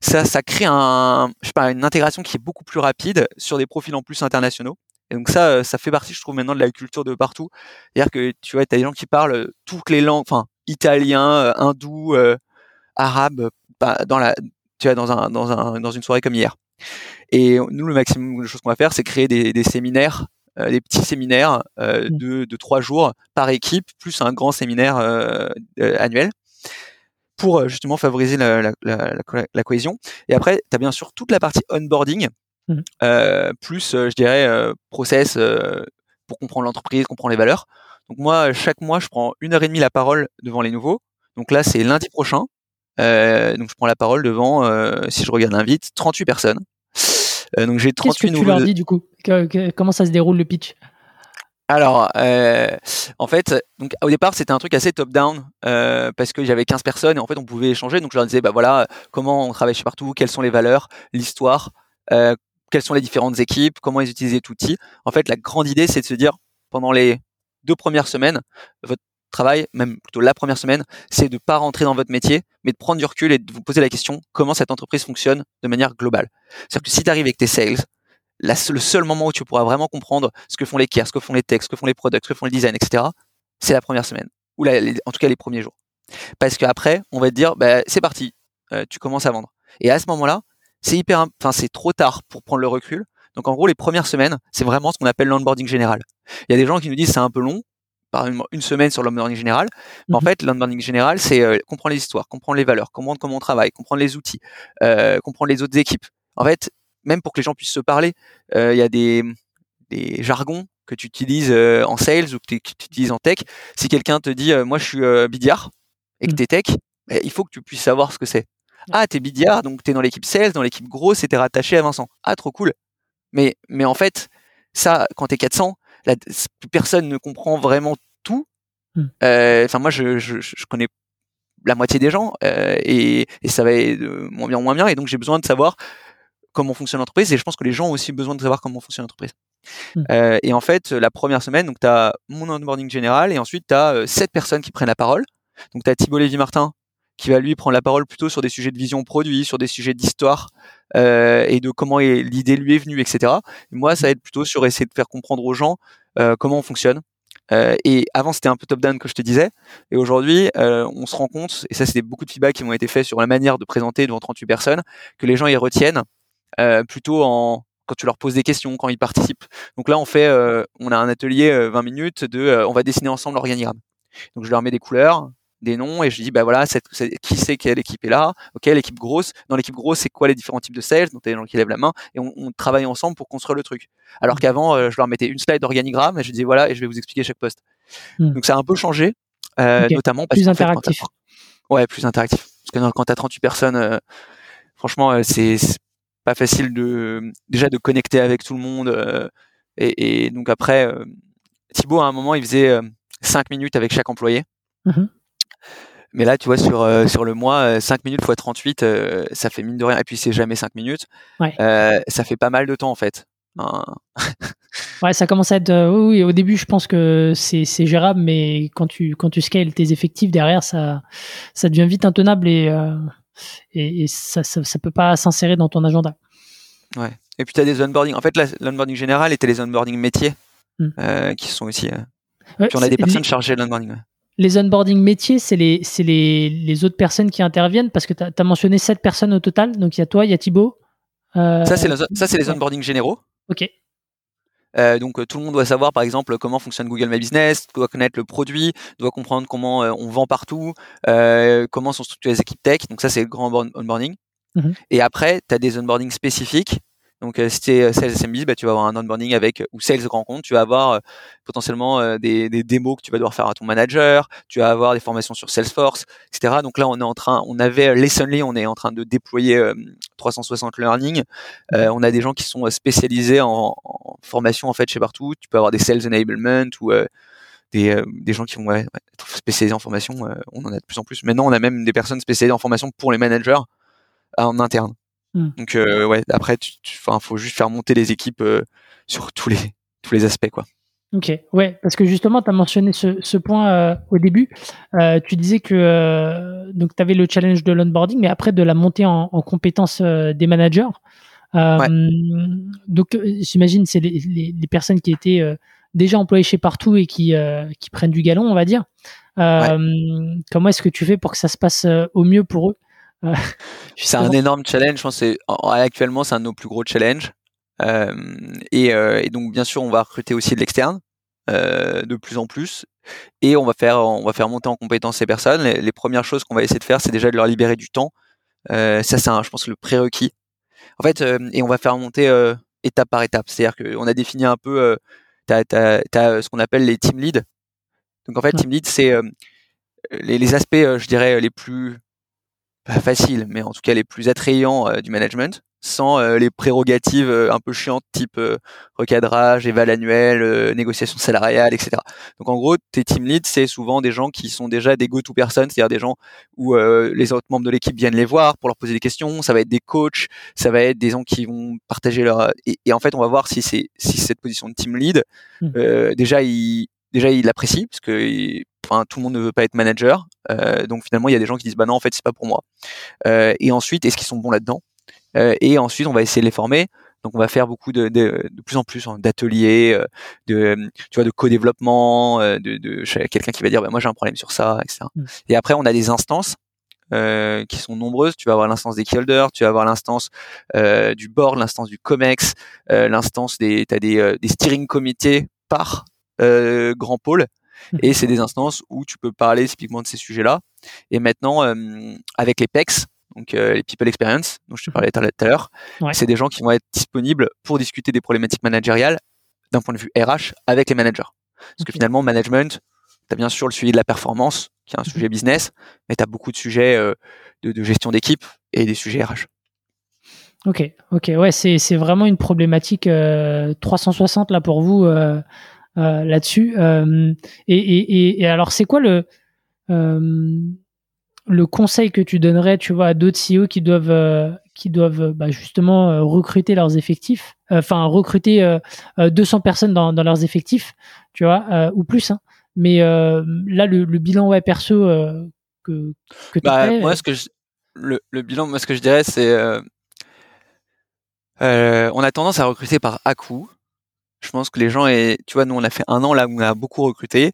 ça, ça crée un, je sais pas, une intégration qui est beaucoup plus rapide sur des profils en plus internationaux. Et donc ça, euh, ça fait partie, je trouve, maintenant de la culture de partout. C'est-à-dire que tu vois, tu as des gens qui parlent toutes les langues, enfin, italien, euh, hindou, arabe, bah, dans la, tu vois, dans un, dans un, dans une soirée comme hier. Et nous, le maximum de choses qu'on va faire, c'est créer des, des séminaires, des petits séminaires mmh. de, de trois jours par équipe, plus un grand séminaire annuel pour euh, justement favoriser la, la, la, la, cohésion. Et après, tu as bien sûr toute la partie onboarding, mmh. euh, plus, euh, je dirais, process pour comprendre l'entreprise, comprendre les valeurs. Donc moi, chaque mois, je prends une heure et demie la parole devant les nouveaux. Donc là, c'est lundi prochain. donc je prends la parole devant, si je regarde l'invite, 38 personnes. donc j'ai 38 Qu'est-ce que tu leur dis du coup? Comment ça se déroule le pitch? Alors, euh, en fait, donc au départ, c'était un truc assez top-down euh, parce que j'avais 15 personnes et en fait, on pouvait échanger. Donc, je leur disais, bah voilà, comment on travaille chez partout, quelles sont les valeurs, l'histoire, euh, quelles sont les différentes équipes, comment ils utilisaient tout outil. En fait, la grande idée, c'est de se dire, pendant les deux premières semaines, votre travail, même plutôt la première semaine, c'est de pas rentrer dans votre métier, mais de prendre du recul et de vous poser la question comment cette entreprise fonctionne de manière globale. C'est-à-dire que si tu arrives avec tes sales, le seul moment où tu pourras vraiment comprendre ce que font les cares, ce que font les techs, ce que font les products, ce que font les designs, etc., c'est la première semaine, ou en tout cas les premiers jours. Parce qu'après, on va te dire, bah, c'est parti, euh, tu commences à vendre. Et à ce moment-là, c'est hyper, enfin c'est trop tard pour prendre le recul. Donc en gros, les premières semaines, c'est vraiment ce qu'on appelle l'onboarding général. Il y a des gens qui nous disent c'est un peu long, par une, semaine sur l'onboarding général. Mais en mhm. fait, l'onboarding général, c'est euh, comprendre les histoires, comprendre les valeurs, comprendre comment on travaille, comprendre les outils, euh, comprendre les autres équipes. En fait, même pour que les gens puissent se parler, euh, il y a des, des jargons que tu utilises euh, en sales ou que tu utilises en tech. Si quelqu'un te dit, euh, moi je suis bidiard et que mmh. tu es tech, bah, il faut que tu puisses savoir ce que c'est. Ah, t'es bidiard, donc t'es dans l'équipe sales, dans l'équipe grosse et t'es rattaché à Vincent. Ah, trop cool. Mais, mais en fait, ça, quand t'es 400, personne ne comprend vraiment tout. Mmh. Enfin, moi, je, je, je, connais la moitié des gens et, et, ça va être moins bien, moins bien. Et donc, j'ai besoin de savoir comment fonctionne l'entreprise et je pense que les gens ont aussi besoin de savoir comment fonctionne l'entreprise. Mmh. Euh, et en fait, la première semaine, donc tu as mon onboarding général et ensuite tu as euh, sept personnes qui prennent la parole. Donc tu as Thibault Lévy-Martin qui va lui prendre la parole plutôt sur des sujets de vision produit, sur des sujets d'histoire euh, et de comment l'idée lui est venue, etc. moi, ça va être plutôt sur essayer de faire comprendre aux gens euh, comment on fonctionne. Euh, et avant, c'était un peu top-down que je te disais. Et aujourd'hui, on se rend compte, et ça, c'est beaucoup de feedback qui m'ont été faits sur la manière de présenter devant 38 personnes, que les gens y retiennent plutôt en quand tu leur poses des questions, quand ils participent. Donc là, on fait, euh, on a un atelier 20 euh, minutes de, on va dessiner ensemble l'organigramme. Donc je leur mets des couleurs, des noms et je dis bah voilà cette, qui sait quelle équipe est là ok l'équipe grosse. Dans l'équipe grosse c'est quoi les différents types de sales? Donc t'as des gens qui lèvent la main et on, on travaille ensemble pour construire le truc. Alors qu'avant euh, je leur mettais une slide d'organigramme et je disais voilà et je vais vous expliquer chaque poste. Hmm. donc ça a un peu changé euh, notamment parce plus interactif. ouais plus interactif. Parce que quand t'as 38 personnes euh, franchement euh, c'est pas facile de déjà de connecter avec tout le monde et, et, donc après Thibaut à un moment il faisait 5 minutes avec chaque employé mmh mais là, tu vois, sur, euh, sur le mois, 5 euh, minutes x 38, euh, ça fait mine de rien. Et puis, c'est jamais 5 minutes. ça fait pas mal de temps, en fait. Hein. ouais, ça commence à être. oui, au début, je pense que c'est gérable, mais quand tu, quand tu scales tes effectifs derrière, ça, ça devient vite intenable et, et, ça, ça, peut pas s'insérer dans ton agenda. Ouais. Et puis, tu as des onboarding. En fait, l'onboarding général était les onboarding métiers mmh. qui sont aussi. puis, on a des personnes chargées de l'onboarding les onboarding métiers, c'est les, les, les, autres personnes qui interviennent parce que tu as, mentionné 7 personnes au total. Donc il y a toi, il y a Thibaut. Euh, ça, c'est les onboarding généraux. Ok. Euh, donc tout le monde doit savoir par exemple comment fonctionne Google My Business, doit connaître le produit, doit comprendre comment euh, on vend partout, comment sont structurées les équipes tech. Donc ça c'est le grand onboarding. Mhm. Et après, tu as des onboarding spécifiques donc, euh, si tu es euh, sales SMB, bah, tu vas avoir un onboarding avec ou sales grand compte. Tu vas avoir euh, potentiellement des, des, démos que tu vas devoir faire à ton manager. Tu vas avoir des formations sur Salesforce, etc. Donc là, on est en train, on avait Lessonly, on est en train de déployer 360 Learning. on a des gens qui sont spécialisés en, formation en fait chez partout. Tu peux avoir des sales enablement ou des, des, gens qui vont être spécialisés en formation. on en a de plus en plus. Maintenant, on a même des personnes spécialisées en formation pour les managers en interne. Hmm. Donc euh, ouais, après, tu, faut juste faire monter les équipes euh, sur tous les tous les aspects quoi. Ok, ouais, parce que justement, tu as mentionné ce, ce point euh, au début. tu disais que donc tu avais le challenge de l'onboarding, mais après de la montée en, en compétences des managers. Donc, j'imagine c'est les, les, les, personnes qui étaient déjà employées chez partout et qui, qui prennent du galon, on va dire. Comment est-ce que tu fais pour que ça se passe au mieux pour eux? C'est un énorme challenge. Je pense que actuellement, c'est un de nos plus gros challenges. Euh, et, euh, et, donc, bien sûr, on va recruter aussi de l'externe euh, de plus en plus. Et on va faire, on va faire monter en compétence ces personnes. Les, premières choses qu'on va essayer de faire, c'est déjà de leur libérer du temps. ça, c'est, je pense, le prérequis. En fait, et on va faire monter étape par étape. C'est-à-dire qu'on a défini un peu, tu as, ce qu'on appelle les team leads. Donc, en fait, team lead, c'est les, les, aspects, je dirais, les plus pas facile, mais en tout cas les plus attrayants euh, du management, sans euh, les prérogatives euh, un peu chiantes type recadrage, éval annuel, négociation salariale, etc. Donc en gros, tes team leads, c'est souvent des gens qui sont déjà des go-to personnes, c'est-à-dire des gens où les autres membres de l'équipe viennent les voir pour leur poser des questions. Ça va être des coachs, ça va être des gens qui vont partager leur et, en fait, on va voir si c'est si cette position de team lead, mmh. déjà il déjà il l'apprécie parce que enfin tout le monde ne veut pas être manager euh, donc finalement il y a des gens qui disent bah non en fait c'est pas pour moi euh, et ensuite est-ce qu'ils sont bons là-dedans? euh, et ensuite on va essayer de les former donc on va faire beaucoup de, de, de plus en plus d'ateliers, de tu vois de co-développement, de, de quelqu'un qui va dire bah, moi j'ai un problème sur ça, etc. Mmh. Et après on a des instances euh, qui sont nombreuses. Tu vas avoir l'instance des keyholders, tu vas avoir l'instance euh, du board, l'instance du comex, euh, l'instance des t'as des, des steering comités par euh, grand pôle. Mmh. Et c'est des instances où tu peux parler typiquement de ces sujets-là. Et maintenant, euh, avec les PEX, donc euh, les People Experience, dont je te parlais tout à l'heure, c'est des gens qui vont être disponibles pour discuter des problématiques managériales d'un point de vue RH avec les managers. Parce que finalement, management, tu as bien sûr le suivi de la performance, qui est un mmh. sujet business, mais tu as beaucoup de sujets de, de, gestion d'équipe et des sujets RH. Ok, ok, ouais, c'est vraiment une problématique 360 là pour vous euh, là-dessus. Euh, et, et, et, alors, c'est quoi le euh, le conseil que tu donnerais, tu vois, à d'autres CEO qui doivent qui doivent bah, justement recruter leurs effectifs, enfin recruter 200 personnes dans, dans, leurs effectifs, tu vois, ou plus. Hein. Mais là, le, le, bilan ouais perso que que bah, moi, ce que le, le, bilan, moi, ce que je dirais, c'est euh, on a tendance à recruter par à-coup. Je pense que les gens, et tu vois, nous on a fait un an là où on a beaucoup recruté.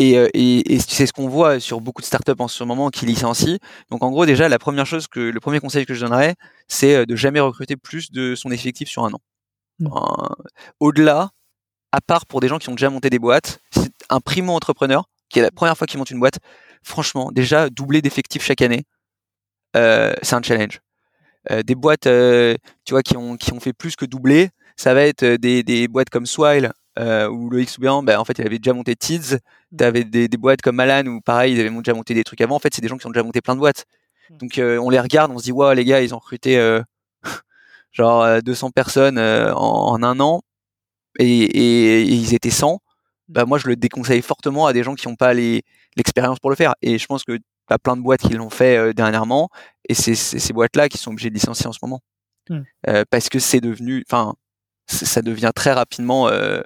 Et, euh, et, et c'est ce qu'on voit sur beaucoup de startups en ce moment qui licencient. Donc en gros, déjà, la première chose que le premier conseil que je donnerais, c'est euh, de jamais recruter plus de son effectif sur un an. Mmh. Au-delà, à part pour des gens qui ont déjà monté des boîtes, c'est un primo entrepreneur. qui est la première fois qu'ils montent une boîte, franchement, déjà doubler d'effectifs chaque année, euh, c'est un challenge. Euh, des boîtes, tu vois, qui ont qui ont fait plus que doubler, ça va être des, des boîtes comme Swile euh, ou le Xoubian, ben, en fait, il avait déjà monté Tids. Tu avais des, des, boîtes comme Malan où pareil, ils avaient déjà monté des trucs avant. En fait, c'est des gens qui ont déjà monté plein de boîtes. Donc on les regarde, on se dit waouh les gars, ils ont recruté genre 200 personnes en, en, un an et, et, et, ils étaient 100. Bah moi je le déconseille fortement à des gens qui n'ont pas l'expérience pour le faire. Et je pense que a plein de boîtes qui l'ont fait euh, dernièrement, et c'est ces boîtes-là qui sont obligées de licencier en ce moment, euh, parce que c'est devenu, enfin, ça devient très rapidement euh,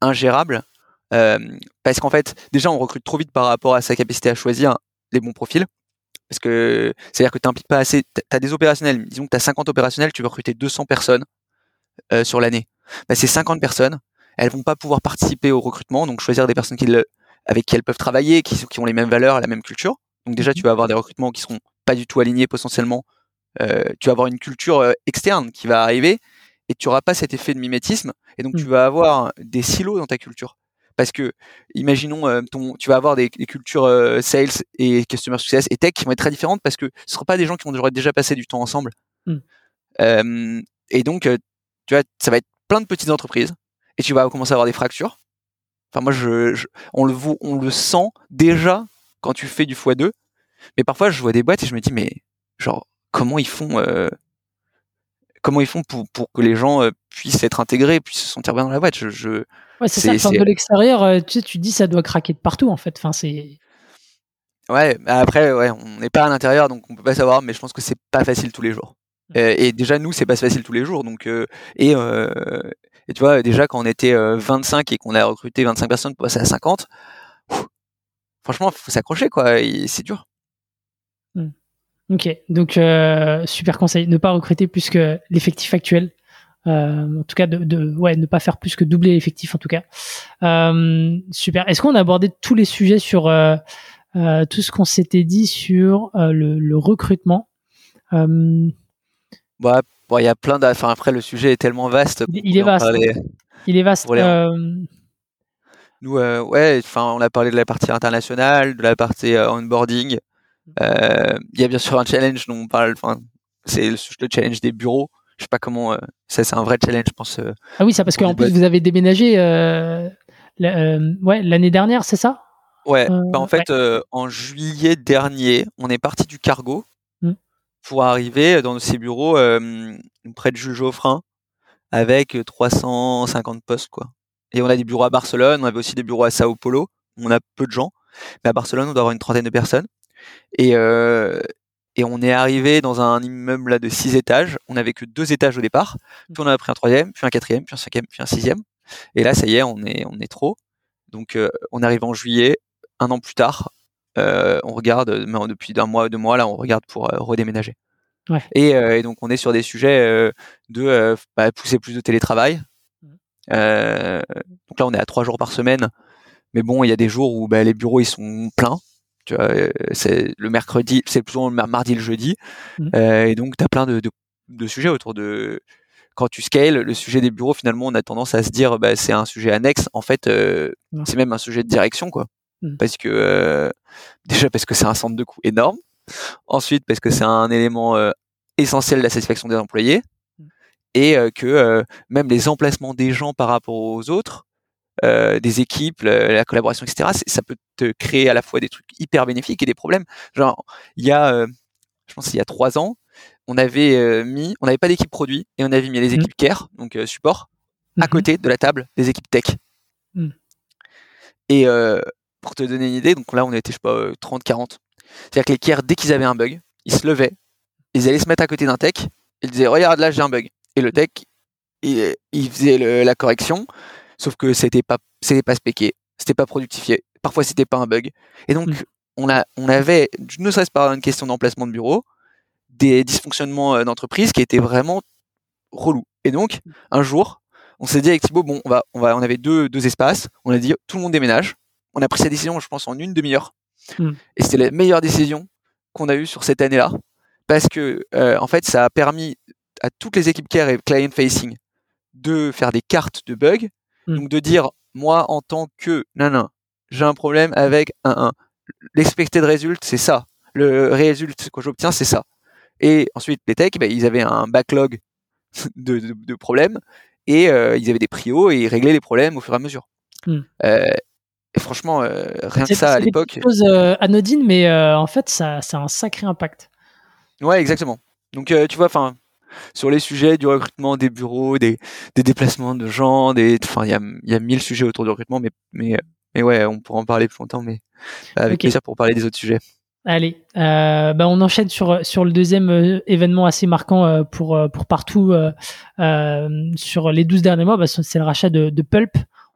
ingérable, parce qu'en fait, déjà on recrute trop vite par rapport à sa capacité à choisir les bons profils. Parce que c'est-à-dire que tu n'impliques pas assez. Tu as des opérationnels, disons que tu as 50 opérationnels, tu veux recruter 200 personnes sur l'année. Bah, ces 50 personnes, elles vont pas pouvoir participer au recrutement, donc choisir des personnes qui le, avec qui elles peuvent travailler, qui, qui ont les mêmes valeurs, la même culture. Donc déjà, tu vas avoir des recrutements qui seront pas du tout alignés potentiellement. Euh, tu vas avoir une culture euh, externe qui va arriver et tu auras pas cet effet de mimétisme. Et donc, tu mmh. vas avoir des silos dans ta culture. Parce que, imaginons, euh, ton, tu vas avoir des, cultures sales et customer success et tech qui vont être très différentes parce que ce ne seront pas des gens qui vont déjà passé du temps ensemble. Mmh. et donc, tu vois, ça va être plein de petites entreprises et tu vas commencer à avoir des fractures. Enfin, moi, je, on, le, on le sent déjà quand tu fais du x2. Mais parfois, je vois des boîtes et je me dis, mais genre, comment ils font euh, comment ils font pour, pour que les gens euh, puissent être intégrés, puissent se sentir bien dans la boîte je, je Ouais, c'est ça. de l'extérieur, euh, tu sais, tu dis ça doit craquer de partout en fait. Enfin, c'est. Ouais, après, ouais, on n'est pas à l'intérieur, donc on peut pas savoir, mais je pense que c'est pas facile tous les jours. et déjà, nous, c'est pas facile tous les jours, donc et, et tu vois, déjà quand on était 25 et qu'on a recruté 25 personnes pour passer à 50, franchement, faut s'accrocher, quoi. C'est dur. Hmm. Ok, donc euh, super conseil, ne pas recruter plus que l'effectif actuel. Euh, en tout cas, de, ouais, ne pas faire plus que doubler l'effectif en tout cas. Euh, super. Est-ce qu'on a abordé tous les sujets sur tout ce qu'on s'était dit sur le, recrutement? Bah, il y a plein Enfin, après, le sujet est tellement vaste. Il, est vaste. Il est vaste. Nous, euh, ouais, enfin, on a parlé de la partie internationale, de la partie euh, onboarding. Euh, il y a bien sûr un challenge dont on parle. Enfin, c'est le, challenge des bureaux. Je sais pas comment. ça, c'est un vrai challenge, je pense. ah oui, ça parce qu'en plus vous avez déménagé. ouais, l'année dernière, c'est ça? Ouais. Bah, en fait, en juillet dernier, on est parti du cargo mmh. pour arriver dans ces bureaux près de Jules Geoffrin avec 350 postes, quoi. Et on a des bureaux à Barcelone, on avait aussi des bureaux à Sao Paulo. On a peu de gens. Mais à Barcelone, on doit avoir une trentaine de personnes. Et, euh, et on est arrivé dans un immeuble là, de six étages. On n'avait que deux étages au départ. Puis on a pris un troisième, puis un quatrième, puis un cinquième, puis un sixième. Et là, ça y est, on est, on est trop. Donc, euh, on arrive en juillet, un an plus tard. Euh, on regarde, depuis un mois, deux mois, là, on regarde pour redéménager. Ouais. Et, et, donc, on est sur des sujets de bah, pousser plus de télétravail, euh, donc là, on est à trois jours par semaine. Mais bon, il y a des jours où bah, les bureaux ils sont pleins. Tu vois, euh, c'est le mercredi, c'est plutôt le mardi, le jeudi. Mmh. Euh, et donc, tu as plein de, de, de, sujets autour de quand tu scales, le sujet des bureaux, finalement, on a tendance à se dire, bah, c'est un sujet annexe. En fait, euh, c'est même un sujet de direction, quoi. Mmh. Parce que euh, déjà parce que c'est un centre de coût énorme. Ensuite, parce que c'est un élément essentiel de la satisfaction des employés et que même les emplacements des gens par rapport aux autres, des équipes, la collaboration, etc., ça peut te créer à la fois des trucs hyper bénéfiques et des problèmes. Genre, il y a, je pense, il y a trois ans, on avait mis, on n'avait pas d'équipe produit et on avait mis les mmh. équipes care, donc support, à mmh côté de la table des équipes tech. Mmh. Et pour te donner une idée, donc là on était, je sais pas, 30, 40. C'est-à-dire que les care, dès qu'ils avaient un bug, ils se levaient, ils allaient se mettre à côté d'un tech, ils disaient, regarde là, j'ai un bug. Et le tech, il, faisait la correction, sauf que c'était pas, c'était pas spéqué, c'était pas productifié. Parfois, c'était pas un bug. Et donc, mmh. on, a, on avait, ne serait-ce pas une question d'emplacement de bureau, des dysfonctionnements euh, d'entreprise qui étaient vraiment relous. Et donc, mmh. un jour, on s'est dit avec Thibaut, bon, on va, on va, on avait deux, deux espaces, on a dit, tout le monde déménage. On a pris cette décision, je pense, en une demi-heure. Mmh. Et c'était la meilleure décision qu'on a eue sur cette année-là. Parce que, euh, en fait, ça a permis à toutes les équipes care et client facing de faire des cartes de bugs. Hmm. Donc de dire, moi, en tant que, non, j'ai un problème avec un 1. L'expected result, c'est ça. Le résultat que j'obtiens, c'est ça. Et ensuite, les techs, ben, ils avaient un backlog de, problèmes et euh, ils avaient des prios et ils réglaient les problèmes au fur et à mesure. Hmm. Euh, et franchement, euh, rien que ça à l'époque. C'est chose anodine, mais en fait, ça, ça, a un sacré impact. Ouais, exactement. Donc, tu vois, enfin, sur les sujets du recrutement des bureaux, des, des déplacements de gens, des, enfin, il y a, y a mille sujets autour du recrutement, mais, mais, mais ouais, on pourra en parler plus longtemps, mais avec plaisir pour parler des autres sujets. Allez, euh, bah on enchaîne sur sur le deuxième euh, événement assez marquant euh, pour pour partout sur les 12 derniers mois. Bah, c'est le rachat de, de, Pulp.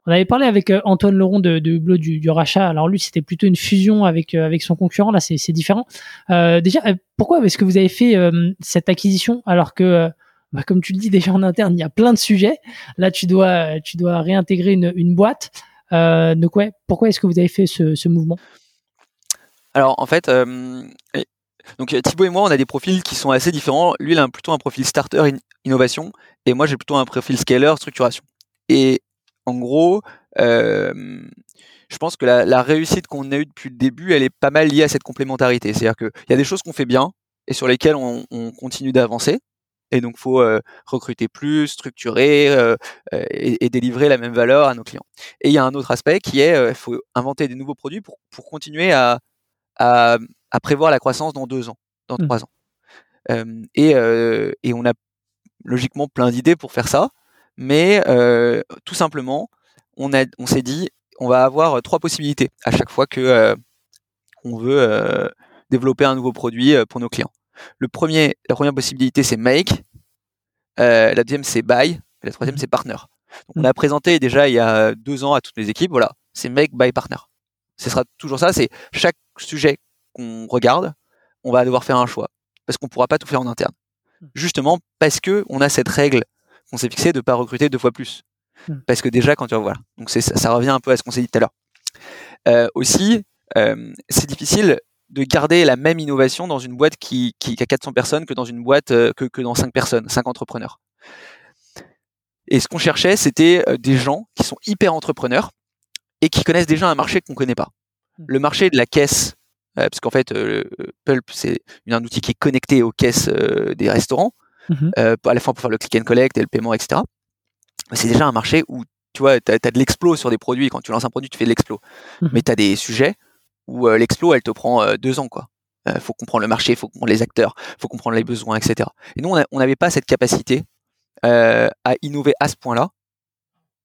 On avait parlé avec Antoine Leron de, Hublot du, rachat. Alors lui, c'était plutôt une fusion avec avec son concurrent. Là, c'est différent. déjà, pourquoi est-ce que vous avez fait cette acquisition alors que bah, comme tu le dis déjà en interne, il y a plein de sujets. Là, tu dois tu dois réintégrer une, boîte. donc ouais, pourquoi est-ce que vous avez fait ce, mouvement? Alors en fait, euh, donc Thibaut et moi, on a des profils qui sont assez différents. Lui, il a plutôt un profil starter innovation, et moi, j'ai plutôt un profil scaler structuration. Et en gros, euh, je pense que la, réussite qu'on a eue depuis le début, elle est pas mal liée à cette complémentarité. C'est-à-dire qu'il y a des choses qu'on fait bien et sur lesquelles on, continue d'avancer. Et donc, faut euh, recruter plus, structurer et, délivrer la même valeur à nos clients. Et il y a un autre aspect qui est, il faut inventer des nouveaux produits pour, pour continuer à, à, à, prévoir la croissance dans deux ans, dans mmh. trois ans. Euh, et, euh, et, on a logiquement plein d'idées pour faire ça, mais euh, tout simplement, on, a, on s'est dit, on va avoir trois possibilités à chaque fois que on veut développer un nouveau produit pour nos clients. Le premier, la première possibilité, c'est make. la deuxième, c'est buy. Et la troisième, mmh. c'est partner. Donc, on mmh. a présenté déjà il y a deux ans à toutes les équipes, voilà, c'est make, buy, partner. Ce sera toujours ça, c'est chaque sujet qu'on regarde, on va devoir faire un choix parce qu'on pourra pas tout faire en interne. Hmm. Justement parce que on a cette règle s'est fixée de pas recruter deux fois plus. Hmm. Parce que déjà quand tu vois, donc ça, revient un peu à ce qu'on s'est dit tout à l'heure. Euh, aussi, euh, c'est difficile de garder la même innovation dans une boîte qui, qui, a 400 personnes que dans une boîte euh, que, que dans 5 personnes, 5 entrepreneurs. Et ce qu'on cherchait, c'était des gens qui sont hyper entrepreneurs et qui connaissent déjà un marché qu'on connaît pas. Hmm. Le marché de la caisse, parce qu'en fait, Pulp, c'est un outil qui est connecté aux caisses des restaurants, mhm. à la fois pour faire le click and collect et le paiement, etc. C'est déjà un marché où tu vois, tu as, de l'explo sur des produits. Quand tu lances un produit, tu fais de l'explo. Mhm. Mais tu as des sujets où l'explo, elle te prend deux ans, quoi. Il faut comprendre le marché, il faut comprendre les acteurs, il faut comprendre les besoins, etc. Et nous, on n'avait pas cette capacité à innover à ce point-là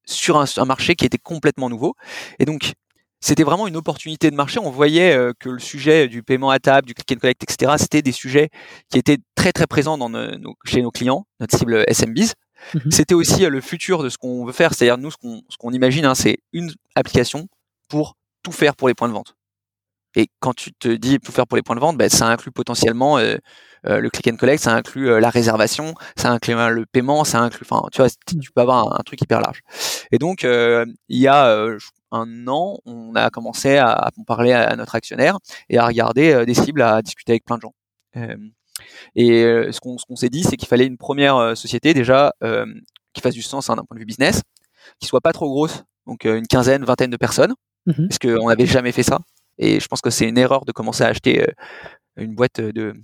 sur un, un, marché qui était complètement nouveau. Et donc, c'était vraiment une opportunité de marché. On voyait euh, que le sujet du paiement à table, du click and collect, etc., c'était des sujets qui étaient très très présents dans nos, chez nos clients, notre cible SMBs. Mhm. C'était aussi euh, le futur de ce qu'on veut faire. C'est-à-dire nous, ce qu'on ce qu'on imagine, hein, c'est une application pour tout faire pour les points de vente. Et quand tu te dis tout faire pour les points de vente, ben, ça inclut potentiellement euh, le click and collect, ça inclut la réservation, ça inclut le paiement, ça inclut, enfin, tu vois, mhm. tu peux avoir un, truc hyper large. Et donc, il y a, un an, on a commencé à, parler à, notre actionnaire et à regarder euh, des cibles, à discuter avec plein de gens. Euh, et euh, ce qu'on s'est dit, c'est qu'il fallait une première société déjà qui fasse du sens hein, d'un point de vue business, qui soit pas trop grosse, donc une quinzaine, vingtaine de personnes, mmh parce qu'on n'avait jamais fait ça. Et je pense que c'est une erreur de commencer à acheter une boîte de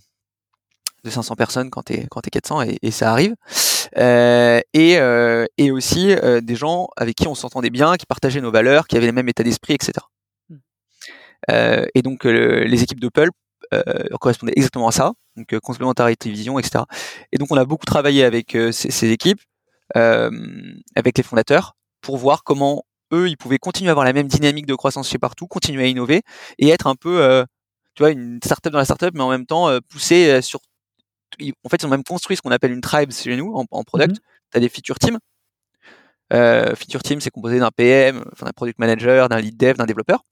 de 500 personnes quand t'es quand es 400 et, et, ça arrive. Euh, et, euh, et aussi euh, des gens avec qui on s'entendait bien qui partageaient nos valeurs qui avaient les mêmes états d'esprit etc hmm. euh, et donc les équipes de Pulp correspondaient exactement à ça donc complémentarité vision etc et donc on a beaucoup travaillé avec ces, ces, équipes avec les fondateurs pour voir comment eux ils pouvaient continuer à avoir la même dynamique de croissance chez partout continuer à innover et être un peu tu vois, une startup dans la startup, mais en même temps pousser sur en fait, ils ont même construit ce qu'on appelle une tribe chez nous en, product. Mhm. Tu as des feature teams. Euh, feature team, c'est composé d'un PM, d'un product manager, d'un lead dev, d'un développeur,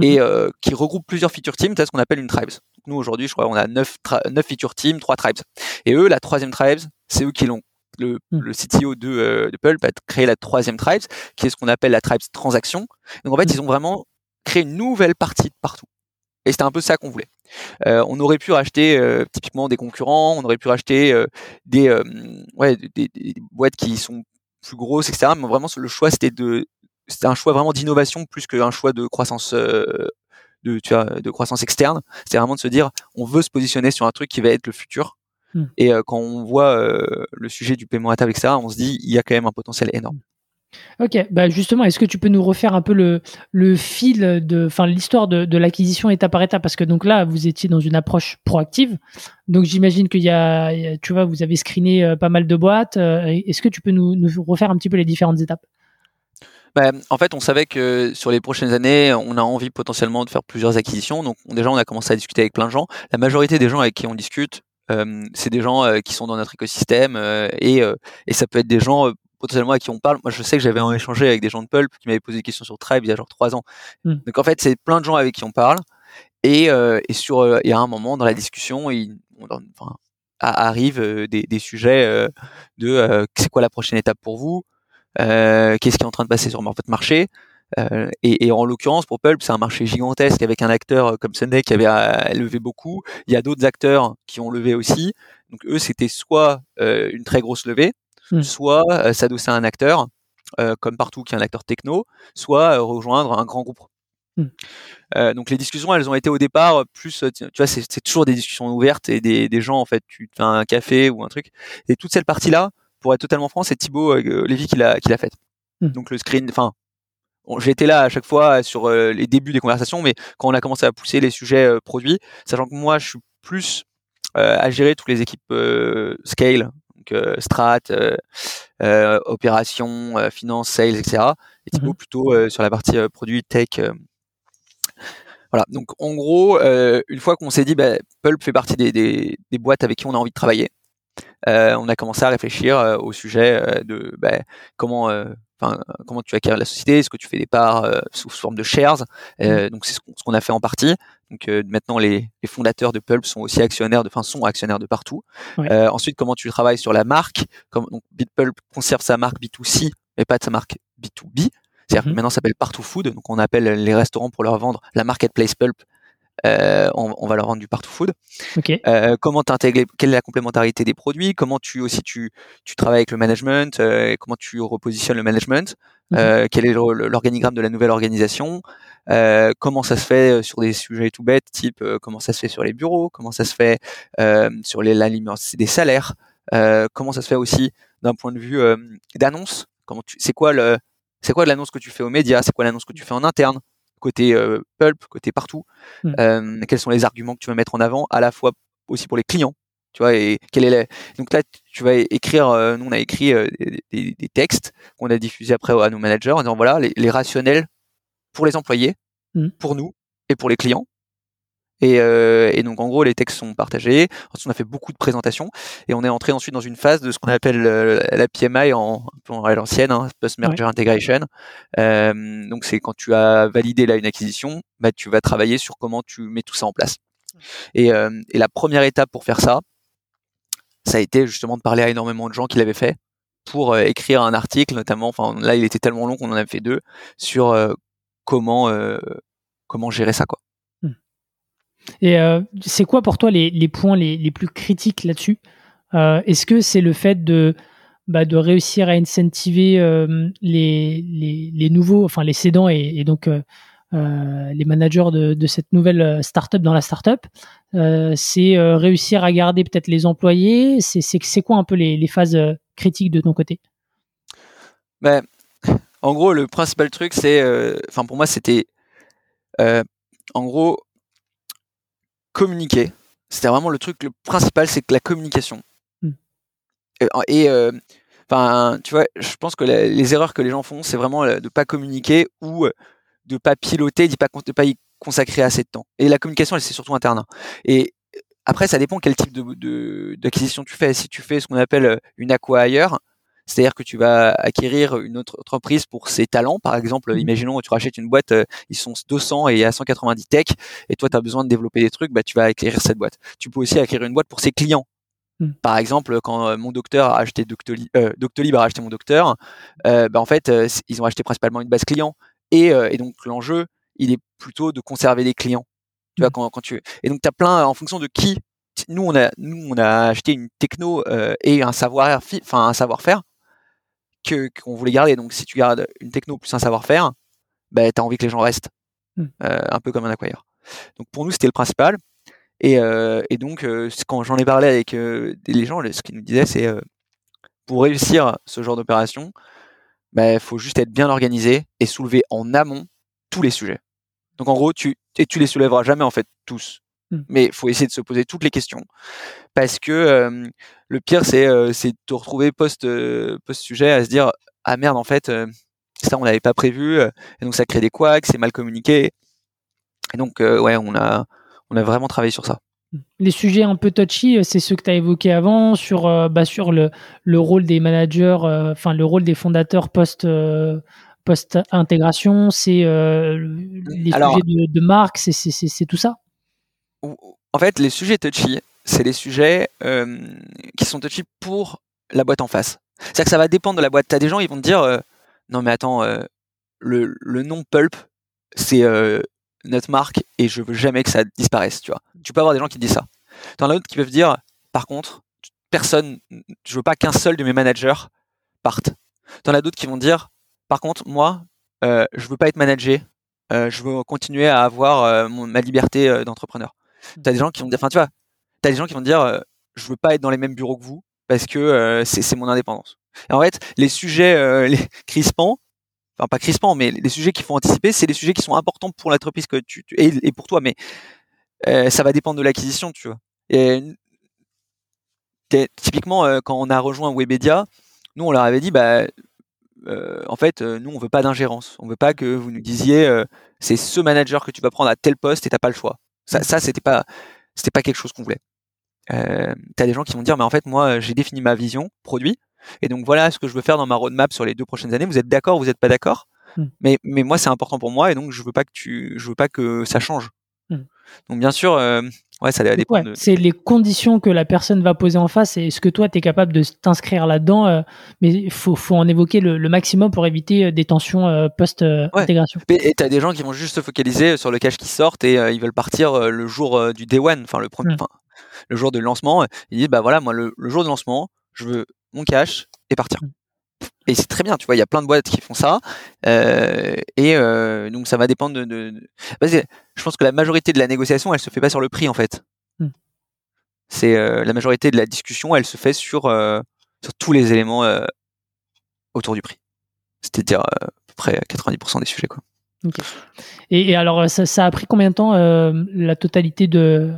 et mhm. euh, qui regroupe plusieurs feature teams. C'est ce qu'on appelle une tribe. nous aujourd'hui, je crois, on a 9, 9 feature teams, 3 tribes. Et eux, la troisième tribe, c'est eux qui l'ont. Le, le, CTO de, euh, de Pulp a créé la troisième tribe, qui est ce qu'on appelle la tribe transaction. Donc en fait, ils ont vraiment créé une nouvelle partie de partout. Et c'était un peu ça qu'on voulait. Euh, on aurait pu racheter euh, typiquement des concurrents, on aurait pu racheter euh, des, ouais, des, des, boîtes qui sont plus grosses, etc. Mais vraiment, le choix, c'était de c'était un choix vraiment d'innovation plus qu'un choix de croissance de tu vois, de croissance externe. C'est vraiment de se dire on veut se positionner sur un truc qui va être le futur. Hmm. Et quand on voit le sujet du paiement à table, etc., on se dit il y a quand même un potentiel énorme. Ok, bah justement, est-ce que tu peux nous refaire un peu le, le fil de, enfin l'histoire de, de l'acquisition étape par étape? Parce que donc là vous étiez dans une approche proactive, donc j'imagine qu'il y a, tu vois, vous avez screené euh, pas mal de boîtes. Euh, est-ce que tu peux nous, nous refaire un petit peu les différentes étapes? Bah, en fait, on savait que sur les prochaines années, on a envie potentiellement de faire plusieurs acquisitions. Donc déjà, on a commencé à discuter avec plein de gens. La majorité des gens avec qui on discute, euh, c'est des gens qui sont dans notre écosystème et, et ça peut être des gens potentiellement à qui on parle. Moi, je sais que j'avais échangé avec des gens de Pulp qui m'avaient posé des questions sur Tribe il y a genre trois ans. Hmm. Donc en fait, c'est plein de gens avec qui on parle. Et, euh, et sur, euh, et à un moment dans la discussion, il, enfin, arrivent euh, des, des, sujets euh, de c'est quoi la prochaine étape pour vous, qu'est-ce qui est en train de passer sur votre marché? Et, et, en l'occurrence, pour Pulp, c'est un marché gigantesque avec un acteur comme Sunday qui avait levé beaucoup. Il y a d'autres acteurs qui ont levé aussi. Donc eux, c'était soit une très grosse levée, Mmh. soit euh, s'adosser à un acteur, euh, comme partout qui est un acteur techno, soit euh, rejoindre un grand groupe. Mmh. donc les discussions, elles ont été au départ plus, tu vois, c'est toujours des discussions ouvertes et des, des, gens en fait, tu fais un café ou un truc. Et toute cette partie-là, pour être totalement franc, c'est Thibaut Lévy qui l'a qui l'a faite. Mmh. Donc le screen, enfin, j'étais là à chaque fois sur les débuts des conversations, mais quand on a commencé à pousser les sujets produits, sachant que moi je suis plus à gérer toutes les équipes scale donc euh, strat, euh, euh, opération, finance, sales, etc. Et Thibaut mmh plutôt sur la partie produit tech. Voilà. Donc en gros, une fois qu'on s'est dit, bah, Pulp fait partie des, des, des, boîtes avec qui on a envie de travailler, on a commencé à réfléchir au sujet de bah, comment comment tu acquiers la société, est-ce que tu fais des parts euh, sous forme de shares euh, mmh. Donc c'est ce qu'on a fait en partie. Donc euh, maintenant les, fondateurs de Pulp sont aussi actionnaires, de, enfin sont actionnaires de partout. ensuite comment tu travailles sur la marque? Comme, donc BitPulp conserve sa marque B2C mais pas de sa marque B2B. C'est-à-dire que mmh. maintenant ça s'appelle Partout Food, donc on appelle les restaurants pour leur vendre la marketplace Pulp euh, on, va leur rendre du partout food. Euh, comment t'intégrer Quelle est la complémentarité des produits? Comment tu aussi tu, tu travailles avec le management euh, Comment tu repositionnes le management? Mhm. Quel est l'organigramme de la nouvelle organisation? Comment ça se fait sur des sujets tout bêtes, type comment ça se fait sur les bureaux? Comment ça se fait sur l'alignement des salaires. Comment ça se fait aussi d'un point de vue d'annonce? Comment tu C'est quoi le c'est quoi l'annonce que tu fais aux médias? C'est quoi l'annonce que tu fais en interne? Côté euh, pulp, côté partout. Mmh. Euh, quels sont les arguments que tu vas mettre en avant, à la fois aussi pour les clients, tu vois, et quel est donc là tu vas écrire, euh, nous on a écrit des, textes qu'on a diffusés après à nos managers en disant voilà les, rationnels pour les employés, mmh. pour nous et pour les clients. Et, euh, et, donc en gros les textes sont partagés. Ensuite on a fait beaucoup de présentations et on est entré ensuite dans une phase de ce qu'on appelle euh, la PMI en, en à l'ancienne, hein, post merger integration. Euh, donc c'est quand tu as validé là une acquisition, bah tu vas travailler sur comment tu mets tout ça en place. Et, euh, et la première étape pour faire ça, ça a été justement de parler à énormément de gens qui l'avaient fait pour euh, écrire un article, notamment. Enfin là il était tellement long qu'on en a fait deux sur comment comment gérer ça quoi. Et euh, c'est quoi pour toi les, les points les, les, plus critiques là-dessus? Euh, Est-ce que c'est le fait de, bah, de réussir à incentiver euh, les, les, nouveaux, enfin les cédants et, donc les managers de, de, cette nouvelle startup dans la startup C'est réussir à garder peut-être les employés? C'est quoi un peu les, les phases critiques de ton côté? Ben, En gros, le principal truc, c'est, enfin pour moi, c'était en gros communiquer. C'était vraiment le truc le principal, c'est que la communication. Hmm. Et, euh, enfin, tu vois, je pense que les erreurs que les gens font, c'est vraiment de pas communiquer ou euh, de pas piloter, de pas, de pas y consacrer assez de temps. Et la communication, elle c'est surtout interne. Et après, ça dépend quel type de d'acquisition tu fais. Si tu fais ce qu'on appelle euh, une acquire, c'est-à-dire que tu vas acquérir une autre entreprise pour ses talents. Par exemple, mmh. imaginons tu rachètes une boîte, euh, ils sont 200 et à 190 tech, et toi tu as besoin de développer des trucs, bah, tu vas acquérir cette boîte. Tu peux aussi acquérir une boîte pour ses clients. Mmh. Par exemple, quand euh, mon docteur a acheté Doctolib, euh, Doctolib a acheté mon docteur, bah, en fait, ils ont acheté principalement une base client. Et, et donc l'enjeu, il est plutôt de conserver les clients. Tu vois, mmh. quand, quand tu et donc tu as plein en fonction de qui. Nous on a nous on a acheté une techno et un savoir enfin un savoir-faire que qu'on voulait garder. Donc si tu gardes une techno plus un savoir-faire, bah, tu as envie que les gens restent, Mm. euh, un peu comme un acquire. Donc pour nous, c'était le principal. Et, euh, et donc, euh, quand j'en ai parlé avec les gens, ce qu'ils nous disaient, c'est pour réussir ce genre d'opération, il faut juste être bien organisé et soulever en amont tous les sujets. Donc en gros, tu, et tu les soulèveras jamais en fait tous. Mm. Mais il faut essayer de se poser toutes les questions. Parce que le pire, c'est euh, de te retrouver post, euh, post-sujet à se dire Ah merde, en fait, euh, ça, on l'avait pas prévu. et donc, ça crée des couacs, c'est mal communiqué. Et donc, ouais, on a, on a vraiment travaillé sur ça. Les sujets un peu touchy, c'est ceux que tu as évoqués avant sur, bah, sur le, le rôle des managers, enfin le rôle des fondateurs post, post-intégration, c'est euh, les Alors- sujets de, de marque, c'est- tout ça? En fait, les sujets touchy, c'est les sujets euh, qui sont touchy pour la boîte en face. C'est-à-dire que ça va dépendre de la boîte. Tu as des gens, ils vont te dire euh, Non, mais attends, euh, le, le nom Pulp, c'est notre marque et je veux jamais que ça disparaisse. Tu vois. Tu peux avoir des gens qui disent ça. T'en as d'autres qui peuvent dire Par contre, personne, je veux pas qu'un seul de mes managers parte. T'en as d'autres qui vont dire Par contre, moi, je veux pas être managé. je veux continuer à avoir mon- ma liberté d'entrepreneur. T'as des gens qui vont dire, enfin tu vois, t'as des gens qui vont te dire, euh, je veux pas être dans les mêmes bureaux que vous parce que euh, c'est mon indépendance. En fait, les sujets euh, les crispants, enfin pas crispants, mais les sujets qu'il faut anticiper, c'est les sujets qui sont importants pour l'entreprise et, pour toi, mais ça va dépendre de l'acquisition, tu vois. Typiquement, quand on a rejoint Webedia, nous on leur avait dit, bah en fait, nous on veut pas d'ingérence, on veut pas que vous nous disiez, c'est ce manager que tu vas prendre à tel poste et t'as pas le choix. Ça, ça c'était pas, c'était pas quelque chose qu'on voulait. Euh, T'as des gens qui vont dire, mais en fait, moi, j'ai défini ma vision produit, et donc voilà ce que je veux faire dans ma roadmap sur les deux prochaines années. Vous êtes d'accord, vous êtes pas d'accord Mm. Mais mais moi, c'est important pour moi, et donc je veux pas que tu, je veux pas que ça change. Mm. Donc bien sûr, euh, ouais, ça ouais, de- C'est les conditions que la personne va poser en face et est-ce que toi, tu es capable de t'inscrire là-dedans euh, Mais il faut, faut en évoquer le, le maximum pour éviter euh, des tensions euh, post-intégration. Et et t'as des gens qui vont juste se focaliser sur le cash qui sortent et euh, ils veulent partir euh, le jour euh, du day one, enfin le premier, Mm. Le jour de lancement. Ils disent bah voilà moi le, le jour de lancement, je veux mon cash et partir. Mm. Et c'est très bien, tu vois, il y a plein de boîtes qui font ça. euh, et euh, donc ça va dépendre de. de, de- Vas-y, je pense que la majorité de la négociation, elle se fait pas sur le prix en fait. Mm. C'est euh, la majorité de la discussion, elle se fait sur euh, sur tous les éléments euh, autour du prix. C'est-à-dire euh, à peu près 90% des sujets quoi. Et, et alors, ça, ça a pris combien de temps euh, la totalité de,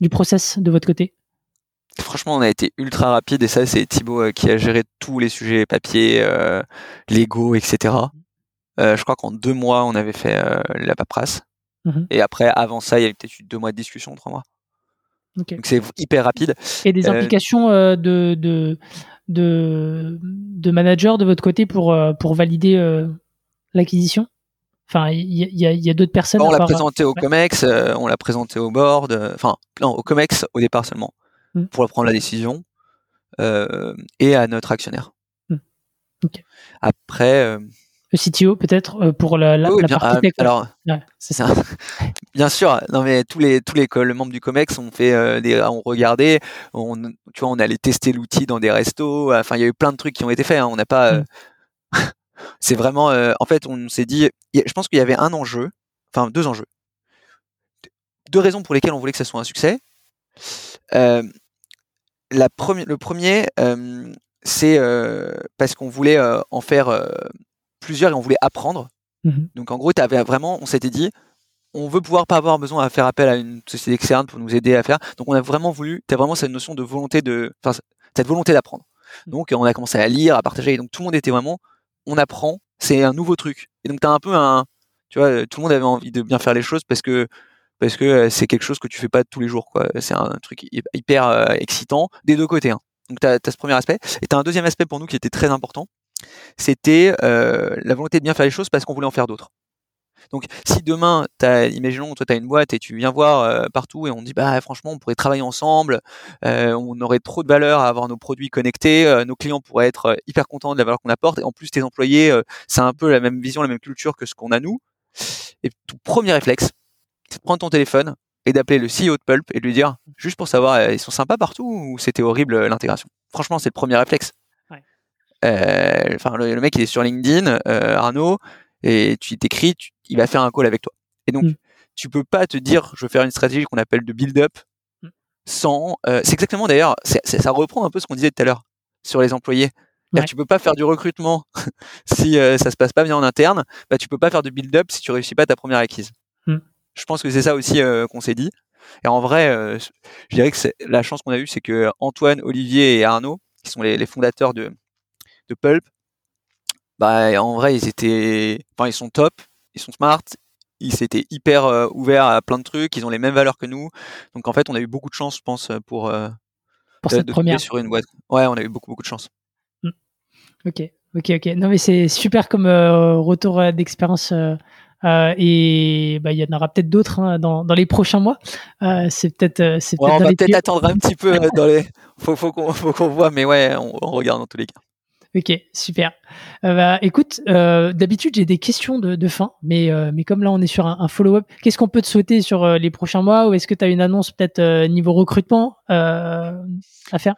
du process de votre côté? Franchement, on a été ultra rapide et ça, c'est Thibaut euh, qui a géré tous les sujets papier, euh, Lego, etc. Euh, je crois qu'en deux mois, on avait fait euh, la paperasse. Mhm. Et après, avant ça, il y avait peut-être eu deux mois de discussion, trois mois. Ok. Donc c'est hyper rapide. Et des implications de, de, de, de manager de votre côté pour, pour valider l'acquisition? Enfin, il y, a- d'autres personnes. on l'a présenté au ouais. COMEX, euh, on l'a présenté au board, euh, enfin, non, au COMEX au départ seulement, Mhm. pour prendre la décision, euh, et à notre actionnaire. Ok. Après, euh, Le CTO, peut-être, euh, pour la, la, oui, la bien, partie ah, alors, Ouais, c'est ça. Ça- Bien sûr, non mais tous les tous les, co- les membres du Comex ont fait euh, des ont regardé, on tu vois on allait tester l'outil dans des restos, enfin il y a eu plein de trucs qui ont été faits, hein, on n'a pas euh, c'est vraiment euh, en fait on s'est dit je pense qu'il y avait un enjeu, enfin deux enjeux. Deux raisons pour lesquelles on voulait que ça soit un succès. Euh, la le premier euh, c'est parce qu'on voulait en faire plusieurs et on voulait apprendre Mhm. donc en gros, avais vraiment, on s'était dit, on veut pouvoir pas avoir besoin à faire appel à une société externe pour nous aider à faire. Donc on a vraiment voulu, tu as vraiment cette notion de volonté de, enfin cette volonté d'apprendre. Donc on a commencé à lire, à partager. Et donc tout le monde était vraiment, on apprend, c'est un nouveau truc. Et donc tu as un peu un, tu vois, tout le monde avait envie de bien faire les choses parce que parce que euh, c'est quelque chose que tu fais pas tous les jours, quoi. C'est un truc hy- hyper euh, excitant des deux côtés. hein. Donc tu as, ce premier aspect. Et tu as un deuxième aspect pour nous qui était très important. C'était euh, la volonté de bien faire les choses parce qu'on voulait en faire d'autres. Donc, si demain, as, imaginons, toi, tu as une boîte et tu viens voir euh, partout et on dit, bah, franchement, on pourrait travailler ensemble, euh, on aurait trop de valeur à avoir nos produits connectés, euh, nos clients pourraient être hyper contents de la valeur qu'on apporte, et en plus, tes employés, c'est un peu la même vision, la même culture que ce qu'on a nous. Et ton premier réflexe, c'est de prendre ton téléphone et d'appeler le CEO de Pulp et de lui dire, juste pour savoir, ils sont sympas partout ou c'était horrible l'intégration? Franchement, c'est le premier réflexe. Ouais. enfin le, mec il est sur LinkedIn, Arnaud, et tu t'écris, il va faire un call avec toi. Et donc, mm. tu peux pas te dire, je vais faire une stratégie qu'on appelle de build-up mm. sans. c'est exactement d'ailleurs, ça reprend un peu ce qu'on disait tout à l'heure sur les employés. Ouais. Tu peux pas faire du recrutement si ça se passe pas bien en interne. Bah, tu peux pas faire de build-up si tu réussis pas ta première acquise. Mm. Je pense que c'est ça aussi qu'on s'est dit. Et en vrai, je dirais que la chance qu'on a eue, c'est que Antoine, Olivier et Arnaud, qui sont les, les fondateurs de, de Pulp, bah, en vrai, ils étaient, enfin, ils sont top, ils sont smart, ils s'étaient hyper ouverts à plein de trucs, ils ont les mêmes valeurs que nous. Donc en fait, on a eu beaucoup de chance, je pense, pour, pour cette première sur une boîte. Ouais, on a eu beaucoup beaucoup de chance. Mmh. Ok, ok, ok. Non mais c'est super comme retour d'expérience. et bah, il y en aura peut-être d'autres hein, dans, dans, les prochains mois. c'est peut-être. c'est on va peut-être attendre un petit peu dans les. Faut, faut qu'on voit, mais ouais, on, on regarde dans tous les cas. Ok, super. Euh, bah, écoute, euh, d'habitude j'ai des questions de, fin, mais, euh, mais comme là on est sur un, follow-up, qu'est-ce qu'on peut te souhaiter sur les prochains mois ou est-ce que tu as une annonce peut-être niveau recrutement à faire?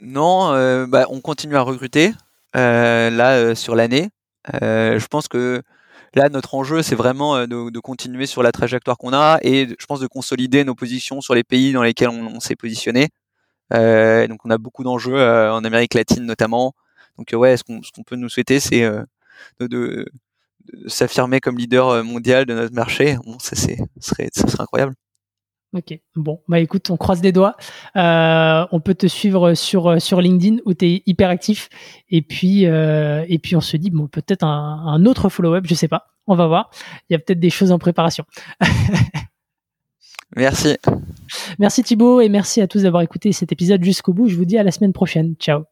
Non, bah, on continue à recruter là sur l'année. je pense que là notre enjeu c'est vraiment de, continuer sur la trajectoire qu'on a et je pense de consolider nos positions sur les pays dans lesquels on, s'est positionné. donc on a beaucoup d'enjeux en Amérique latine notamment. Donc ouais, ce qu'on peut nous souhaiter, c'est euh, de, s'affirmer comme leader euh, mondial de notre marché. Bon, ça, serait, ça serait incroyable. Ok, bon, bah écoute, on croise les doigts. Euh, on peut te suivre sur, sur LinkedIn où tu es hyper actif. Et puis, et puis on se dit, bon, peut-être un, un, autre follow-up, je sais pas. On va voir. Il y a peut-être des choses en préparation. merci. Merci Thibaut et merci à tous d'avoir écouté cet épisode jusqu'au bout. Je vous dis à la semaine prochaine. Ciao.